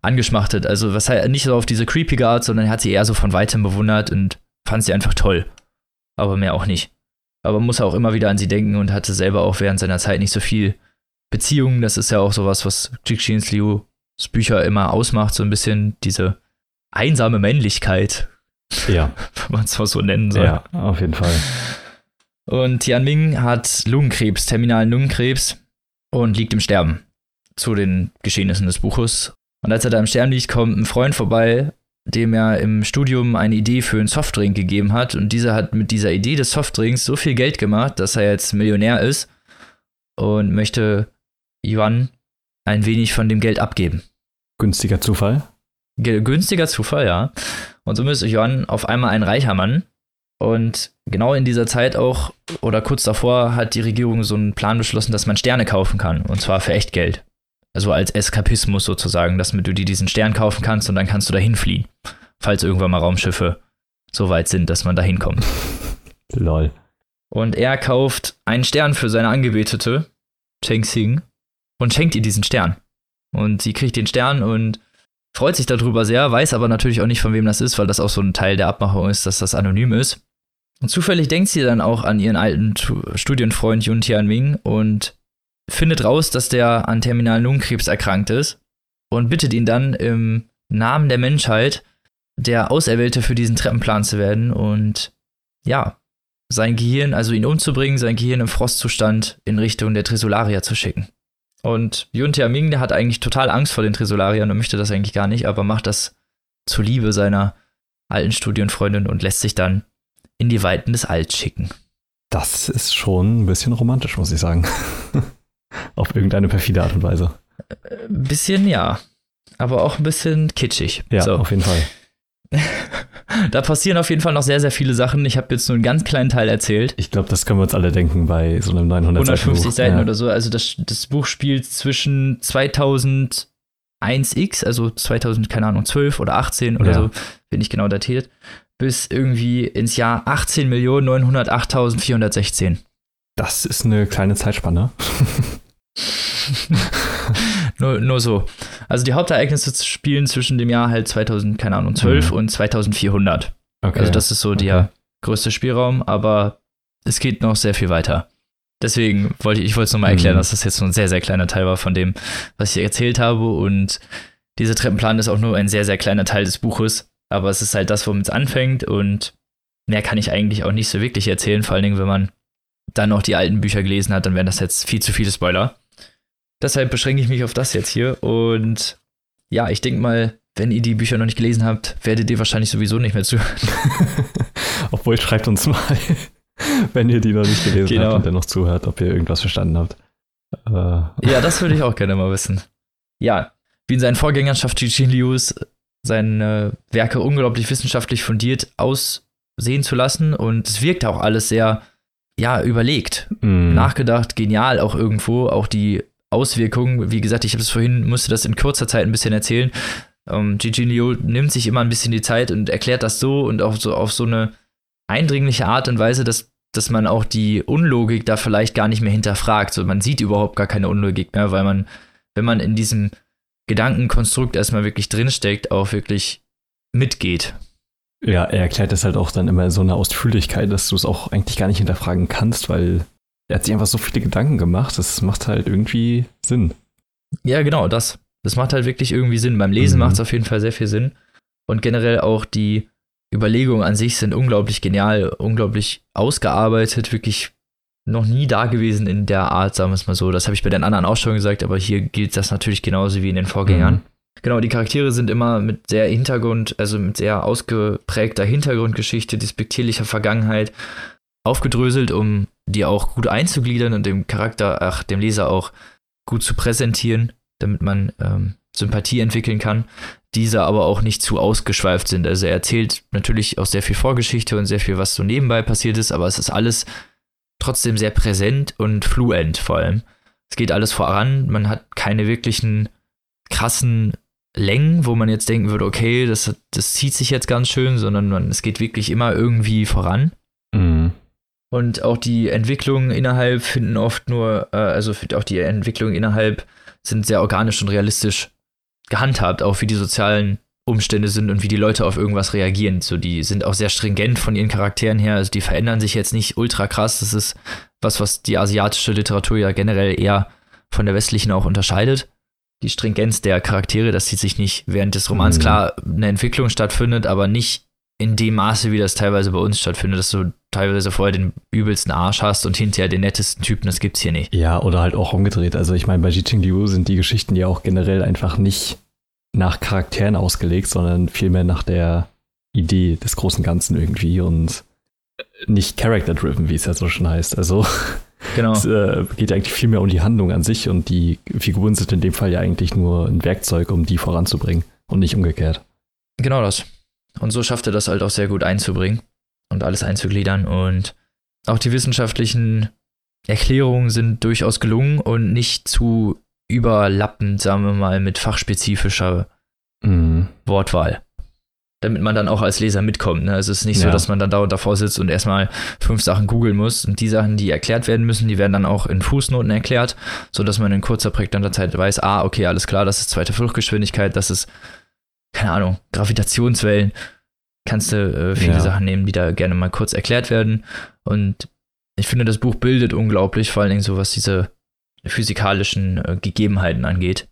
angeschmachtet. Also was halt nicht so auf diese creepige Art, sondern er hat sie eher so von weitem bewundert und fand sie einfach toll. Aber mehr auch nicht. Aber muss auch immer wieder an sie denken und hatte selber auch während seiner Zeit nicht so viel Beziehungen. Das ist ja auch sowas, was Jixins Liu's Bücher immer ausmacht, so ein bisschen diese einsame Männlichkeit. Ja. <laughs> Wenn man es mal so nennen soll. Ja, auf jeden Fall. Und Tian Ming hat Lungenkrebs, terminalen Lungenkrebs und liegt im Sterben zu den Geschehnissen des Buches. Und als er da im Sterben liegt, kommt ein Freund vorbei, dem er im Studium eine Idee für einen Softdrink gegeben hat. Und dieser hat mit dieser Idee des Softdrinks so viel Geld gemacht, dass er jetzt Millionär ist und möchte Yuan ein wenig von dem Geld abgeben. Günstiger Zufall. G günstiger Zufall, ja. Und so ist Yuan auf einmal ein reicher Mann. Und genau in dieser Zeit auch, oder kurz davor, hat die Regierung so einen Plan beschlossen, dass man Sterne kaufen kann. Und zwar für echt Geld. Also als Eskapismus sozusagen, dass du dir diesen Stern kaufen kannst und dann kannst du dahin fliehen. Falls irgendwann mal Raumschiffe so weit sind, dass man da hinkommt. <laughs> Lol. Und er kauft einen Stern für seine Angebetete, Cheng Xing, und schenkt ihr diesen Stern. Und sie kriegt den Stern und freut sich darüber sehr, weiß aber natürlich auch nicht, von wem das ist, weil das auch so ein Teil der Abmachung ist, dass das anonym ist. Und zufällig denkt sie dann auch an ihren alten Studienfreund Yun Tianming und findet raus, dass der an terminalen Lungenkrebs erkrankt ist und bittet ihn dann im Namen der Menschheit der Auserwählte für diesen Treppenplan zu werden und ja, sein Gehirn, also ihn umzubringen, sein Gehirn im Frostzustand in Richtung der Tresolaria zu schicken. Und Yun Tiaming, der hat eigentlich total Angst vor den Tresolariern und möchte das eigentlich gar nicht, aber macht das zuliebe seiner alten Studienfreundin und lässt sich dann in die Weiten des Alls schicken. Das ist schon ein bisschen romantisch, muss ich sagen. <laughs> Auf irgendeine perfide Art und Weise. Ein bisschen ja, aber auch ein bisschen kitschig. Ja, so. auf jeden Fall. <laughs> da passieren auf jeden Fall noch sehr, sehr viele Sachen. Ich habe jetzt nur einen ganz kleinen Teil erzählt. Ich glaube, das können wir uns alle denken bei so einem 900 150 Seiten, Seiten ja. oder so. Also das, das Buch spielt zwischen 2001x, also 2000, keine Ahnung, 12 oder 18 oder ja. so, bin ich genau datiert, bis irgendwie ins Jahr 18.908.416. Das ist eine kleine Zeitspanne. <laughs> nur, nur so. Also die Hauptereignisse spielen zwischen dem Jahr halt 2000, keine Ahnung, 12 mhm. und 2400. Okay. Also das ist so okay. der größte Spielraum, aber es geht noch sehr viel weiter. Deswegen wollte ich, ich wollte es nochmal erklären, mhm. dass das jetzt so ein sehr, sehr kleiner Teil war von dem, was ich erzählt habe. Und dieser Treppenplan ist auch nur ein sehr, sehr kleiner Teil des Buches. Aber es ist halt das, womit es anfängt. Und mehr kann ich eigentlich auch nicht so wirklich erzählen. Vor allen Dingen, wenn man dann noch die alten Bücher gelesen hat, dann wären das jetzt viel zu viele Spoiler. Deshalb beschränke ich mich auf das jetzt hier. Und ja, ich denke mal, wenn ihr die Bücher noch nicht gelesen habt, werdet ihr wahrscheinlich sowieso nicht mehr zuhören. <laughs> Obwohl, schreibt uns mal, <laughs> wenn ihr die noch nicht gelesen genau. habt und dennoch zuhört, ob ihr irgendwas verstanden habt. Äh. Ja, das würde ich auch gerne mal wissen. Ja, wie in seinen Vorgängern schafft Gigi Lius seine Werke unglaublich wissenschaftlich fundiert aussehen zu lassen und es wirkt auch alles sehr, ja, überlegt, mm. nachgedacht, genial auch irgendwo, auch die Auswirkungen. Wie gesagt, ich habe es vorhin, musste das in kurzer Zeit ein bisschen erzählen. Ähm, Gigi Liu nimmt sich immer ein bisschen die Zeit und erklärt das so und auch so auf so eine eindringliche Art und Weise, dass, dass man auch die Unlogik da vielleicht gar nicht mehr hinterfragt. So, man sieht überhaupt gar keine Unlogik mehr, weil man, wenn man in diesem Gedankenkonstrukt erstmal wirklich drinsteckt, auch wirklich mitgeht. Ja, er erklärt es halt auch dann immer so eine Ausführlichkeit, dass du es auch eigentlich gar nicht hinterfragen kannst, weil er hat sich einfach so viele Gedanken gemacht, das macht halt irgendwie Sinn. Ja, genau, das. Das macht halt wirklich irgendwie Sinn. Beim Lesen mhm. macht es auf jeden Fall sehr viel Sinn. Und generell auch die Überlegungen an sich sind unglaublich genial, unglaublich ausgearbeitet, wirklich noch nie da gewesen in der Art, sagen wir es mal so. Das habe ich bei den anderen auch schon gesagt, aber hier gilt das natürlich genauso wie in den Vorgängern. Mhm. Genau, die Charaktere sind immer mit sehr Hintergrund, also mit sehr ausgeprägter Hintergrundgeschichte, despektierlicher Vergangenheit aufgedröselt, um die auch gut einzugliedern und dem Charakter, ach, dem Leser auch gut zu präsentieren, damit man ähm, Sympathie entwickeln kann, diese aber auch nicht zu ausgeschweift sind. Also er erzählt natürlich auch sehr viel Vorgeschichte und sehr viel, was so nebenbei passiert ist, aber es ist alles trotzdem sehr präsent und fluent vor allem. Es geht alles voran, man hat keine wirklichen krassen Längen, wo man jetzt denken würde, okay, das, das zieht sich jetzt ganz schön, sondern man, es geht wirklich immer irgendwie voran. Mhm. Und auch die Entwicklungen innerhalb finden oft nur, äh, also auch die Entwicklungen innerhalb sind sehr organisch und realistisch gehandhabt, auch wie die sozialen Umstände sind und wie die Leute auf irgendwas reagieren. So, die sind auch sehr stringent von ihren Charakteren her, also die verändern sich jetzt nicht ultra krass. Das ist was, was die asiatische Literatur ja generell eher von der westlichen auch unterscheidet. die Stringenz der Charaktere, dass sie sich nicht während des Romans Mhm. klar eine Entwicklung stattfindet, aber nicht in dem Maße, wie das teilweise bei uns stattfindet, dass du teilweise vorher den übelsten Arsch hast und hinterher den nettesten Typen, das gibt's hier nicht. Ja, oder halt auch umgedreht. Also ich meine, bei Jiting Liu sind die Geschichten ja auch generell einfach nicht nach Charakteren ausgelegt, sondern vielmehr nach der Idee des großen Ganzen irgendwie und nicht character-driven, wie es ja so schon heißt. Also Genau. es äh, geht eigentlich viel mehr um die Handlung an sich und die Figuren sind in dem Fall ja eigentlich nur ein Werkzeug, um die voranzubringen und nicht umgekehrt. Genau das. Und so schafft er das halt auch sehr gut einzubringen und alles einzugliedern. Und auch die wissenschaftlichen Erklärungen sind durchaus gelungen und nicht zu überlappend, sagen wir mal, mit fachspezifischer Mhm. Wortwahl. Damit man dann auch als Leser mitkommt. Ne? Also es ist nicht so, Ja. dass man dann dauernd davor sitzt und erstmal fünf Sachen googeln muss. Und die Sachen, die erklärt werden müssen, die werden dann auch in Fußnoten erklärt, sodass man in kurzer, prägnanter Zeit weiß, ah, okay, alles klar, das ist zweite Fluchtgeschwindigkeit, das ist, keine Ahnung, Gravitationswellen. Kannst du äh, viele Ja. Sachen nehmen, die da gerne mal kurz erklärt werden. Und ich finde, das Buch bildet unglaublich, vor allen Dingen so, was diese physikalischen äh, Gegebenheiten angeht.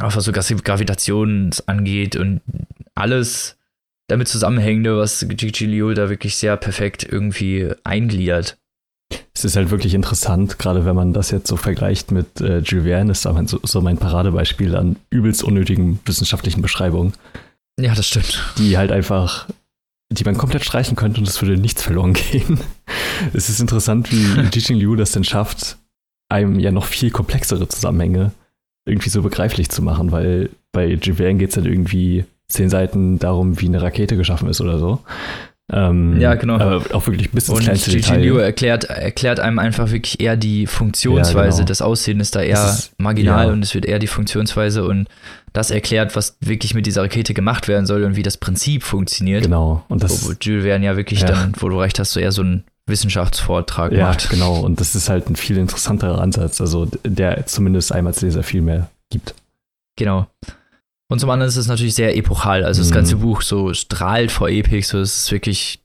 Auch was so Gravi- Gravitation angeht und alles damit zusammenhängende, was Gigi Liu da wirklich sehr perfekt irgendwie eingliedert. Es ist halt wirklich interessant, gerade wenn man das jetzt so vergleicht mit äh, Jules Verne, ist aber so, so mein Paradebeispiel an übelst unnötigen wissenschaftlichen Beschreibungen, Ja, das stimmt. die halt einfach, die man komplett streichen könnte und es würde nichts verloren <laughs> gehen. es ist interessant, wie <laughs> Jijing Liu das denn schafft, einem ja noch viel komplexere Zusammenhänge irgendwie so begreiflich zu machen, weil bei Jules Verne geht es dann irgendwie zehn Seiten darum, wie eine Rakete geschaffen ist oder so. Ähm, Ja, genau. Aber auch wirklich bis ins Und kleinste Gigi. Liu erklärt, erklärt einem einfach wirklich eher die Funktionsweise. Ja, genau. Das Aussehen ist da eher ist- marginal ja. und es wird eher die Funktionsweise und das erklärt, was wirklich mit dieser Rakete gemacht werden soll und wie das Prinzip funktioniert. Genau. Und das, Wo, Jules Verne ja wirklich Ja. dann, wo du recht hast, so eher so einen Wissenschaftsvortrag Ja, macht. genau. Und das ist halt ein viel interessanterer Ansatz, also der zumindest einem als Leser viel mehr gibt. Genau. Und zum anderen ist es natürlich sehr epochal. Also das Mhm. ganze Buch so strahlt vor Epik. So es ist wirklich.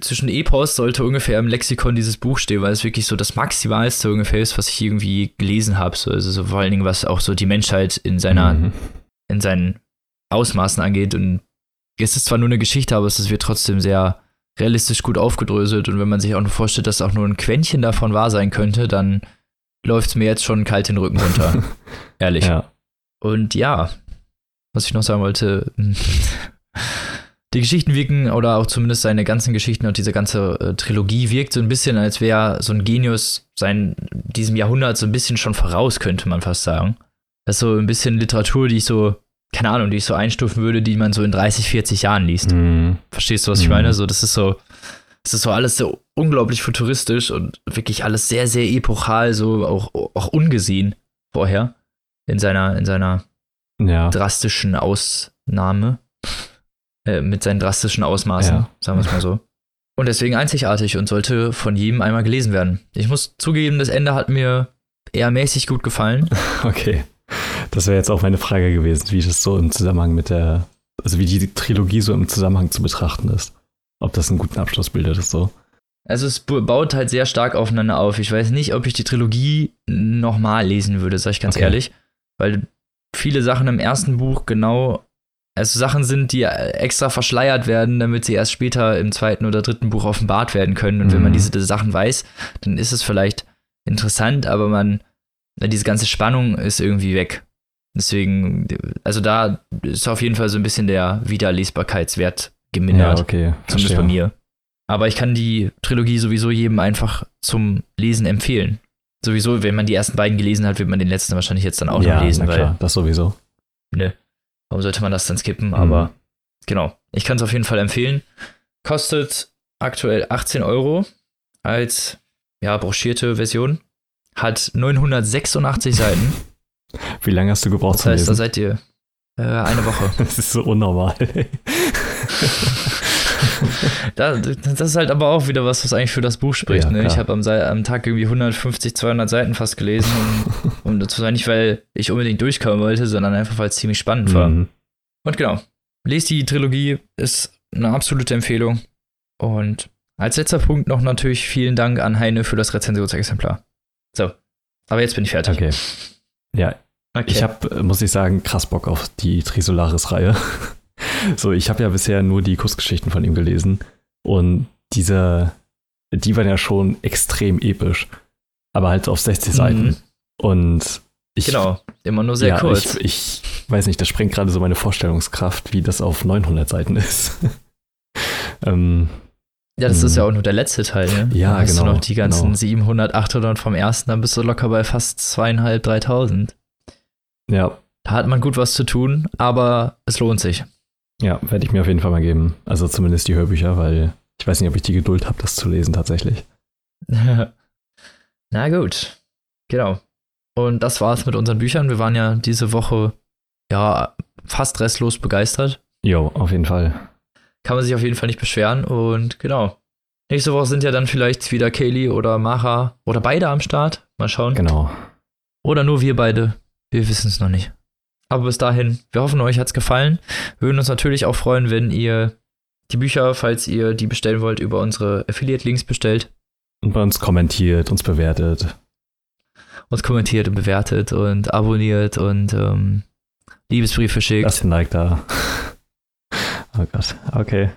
Zwischen Epos sollte ungefähr im Lexikon dieses Buch stehen, weil es wirklich so das Maximalste ungefähr ist, was ich irgendwie gelesen habe. So, also so vor allen Dingen, was auch so die Menschheit in seiner, Mhm. in seinen Ausmaßen angeht. Und es ist zwar nur eine Geschichte, aber es wird trotzdem sehr realistisch gut aufgedröselt. Und wenn man sich auch nur vorstellt, dass auch nur ein Quäntchen davon wahr sein könnte, dann läuft es mir jetzt schon kalt den Rücken runter. <laughs> Ehrlich. Ja. Und ja, was ich noch sagen wollte, <laughs> die Geschichten wirken, oder auch zumindest seine ganzen Geschichten und diese ganze äh, Trilogie wirkt so ein bisschen, als wäre so ein Genius sein, diesem Jahrhundert so ein bisschen schon voraus, könnte man fast sagen. Das ist so ein bisschen Literatur, die ich so, keine Ahnung, die ich so einstufen würde, die man so in 30, 40 Jahren liest. Mhm. Verstehst du, was ich Mhm. meine? So, das ist so, das ist so alles so unglaublich futuristisch und wirklich alles sehr, sehr epochal, so auch, auch ungesehen vorher in seiner, in seiner Ja. drastischen Ausnahme, äh, mit seinen drastischen Ausmaßen, Ja. sagen wir es mal so. Und deswegen einzigartig und sollte von jedem einmal gelesen werden. Ich muss zugeben, das Ende hat mir eher mäßig gut gefallen. <laughs> Okay. Das wäre jetzt auch meine Frage gewesen, wie das so im Zusammenhang mit der, also wie die Trilogie so im Zusammenhang zu betrachten ist. Ob das einen guten Abschluss bildet, ist so. Also es baut halt sehr stark aufeinander auf. Ich weiß nicht, ob ich die Trilogie nochmal lesen würde, sag ich ganz Okay. ehrlich. Weil viele Sachen im ersten Buch genau, also Sachen sind, die extra verschleiert werden, damit sie erst später im zweiten oder dritten Buch offenbart werden können. Und wenn man Mhm. diese, Sachen weiß, dann ist es vielleicht interessant, aber man, diese ganze Spannung ist irgendwie weg. Deswegen, also da ist auf jeden Fall so ein bisschen der Wiederlesbarkeitswert gemindert. Ja, okay. Zumindest verstehe. bei mir. Aber ich kann die Trilogie sowieso jedem einfach zum Lesen empfehlen. Sowieso, wenn man die ersten beiden gelesen hat, wird man den letzten wahrscheinlich jetzt dann auch ja, noch lesen, klar, das sowieso. ne, warum sollte man das dann skippen? Mhm. Aber genau, ich kann es auf jeden Fall empfehlen. Kostet aktuell 18 Euro als, ja, broschierte Version. Hat 986 Seiten. <laughs> Wie lange hast du gebraucht Das heißt, da Lesen? seid ihr äh, eine Woche. <laughs> Das ist so unnormal. <laughs> <laughs> Da, das ist halt aber auch wieder was, was eigentlich für das Buch spricht. Ja, ne? Ich habe am, am Tag irgendwie 150, 200 Seiten fast gelesen. Und, <laughs> und das war nicht, weil ich unbedingt durchkommen wollte, sondern einfach, weil es ziemlich spannend war. Mhm. Und genau, lest die Trilogie, ist eine absolute Empfehlung. Und als letzter Punkt noch natürlich vielen Dank an Heine für das Rezensionsexemplar. So, aber jetzt bin ich fertig. Okay. Ja, Okay. Ich habe, muss ich sagen, krass Bock auf die Trisolaris-Reihe. So, ich habe ja bisher nur die Kussgeschichten von ihm gelesen und diese, die waren ja schon extrem episch, aber halt auf 60 mhm. Seiten. Und ich, genau, immer nur sehr ja, kurz. Ich, ich weiß nicht, das sprengt gerade so meine Vorstellungskraft, wie das auf 900 Seiten ist. <laughs> ähm, ja, das ist ja hm. auch nur der letzte Teil, ne? Ja, dann genau. Du noch die ganzen genau. 700, 800 vom ersten, dann bist du locker bei fast zweieinhalb, dreitausend. Ja. Da hat man gut was zu tun, aber es lohnt sich. Ja, werde ich mir auf jeden Fall mal geben. Also zumindest die Hörbücher, weil ich weiß nicht, ob ich die Geduld habe, das zu lesen tatsächlich. <laughs> Na gut. Genau. Und das war's mit unseren Büchern. Wir waren ja diese Woche ja fast restlos begeistert. Jo, auf jeden Fall. Kann man sich auf jeden Fall nicht beschweren. Und genau. Nächste Woche sind ja dann vielleicht wieder Kaylee oder Macha oder beide am Start. Mal schauen. Genau. Oder nur wir beide. Wir wissen es noch nicht. Aber bis dahin, wir hoffen, euch hat's gefallen. Wir würden uns natürlich auch freuen, wenn ihr die Bücher, falls ihr die bestellen wollt, über unsere Affiliate-Links bestellt. Und bei uns kommentiert, uns bewertet. Uns kommentiert und bewertet und abonniert und ähm, Liebesbriefe schickt. Lasst ein Like da. <laughs> Oh Gott, okay.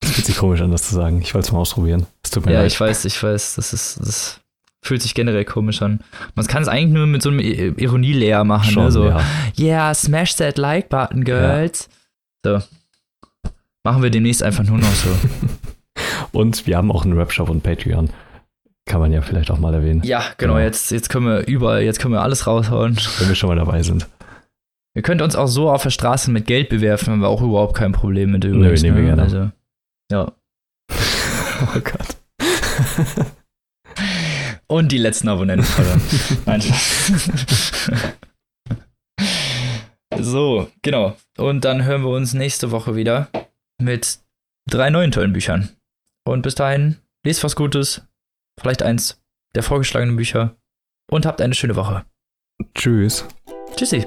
Das fühlt sich komisch an, das zu sagen. Ich wollte es mal ausprobieren. Es tut mir ja, leid. ich weiß, ich weiß. Das ist, das fühlt sich generell komisch an. Man kann es eigentlich nur mit so einem Ironie leer machen. Schon, ne? So, ja. yeah, smash that like button, girls. Ja. So. Machen wir demnächst einfach nur noch so. <laughs> und wir haben auch einen Webshop und Patreon. Kann man ja vielleicht auch mal erwähnen. Ja, genau. genau. Jetzt, jetzt können wir überall, jetzt können wir alles raushauen. Wenn wir schon mal dabei sind. Ihr könnt uns auch so auf der Straße mit Geld bewerfen, haben wir auch überhaupt kein Problem mit übrigens. Nö, nehmen wir ne? gerne. Also, ja. <laughs> oh Gott. <laughs> Und die letzten Abonnenten verloren. <laughs> Nein, So, genau. Und dann hören wir uns nächste Woche wieder mit drei neuen tollen Büchern. Und bis dahin, lest was Gutes, vielleicht eins der vorgeschlagenen Bücher und habt eine schöne Woche. Tschüss. Tschüssi.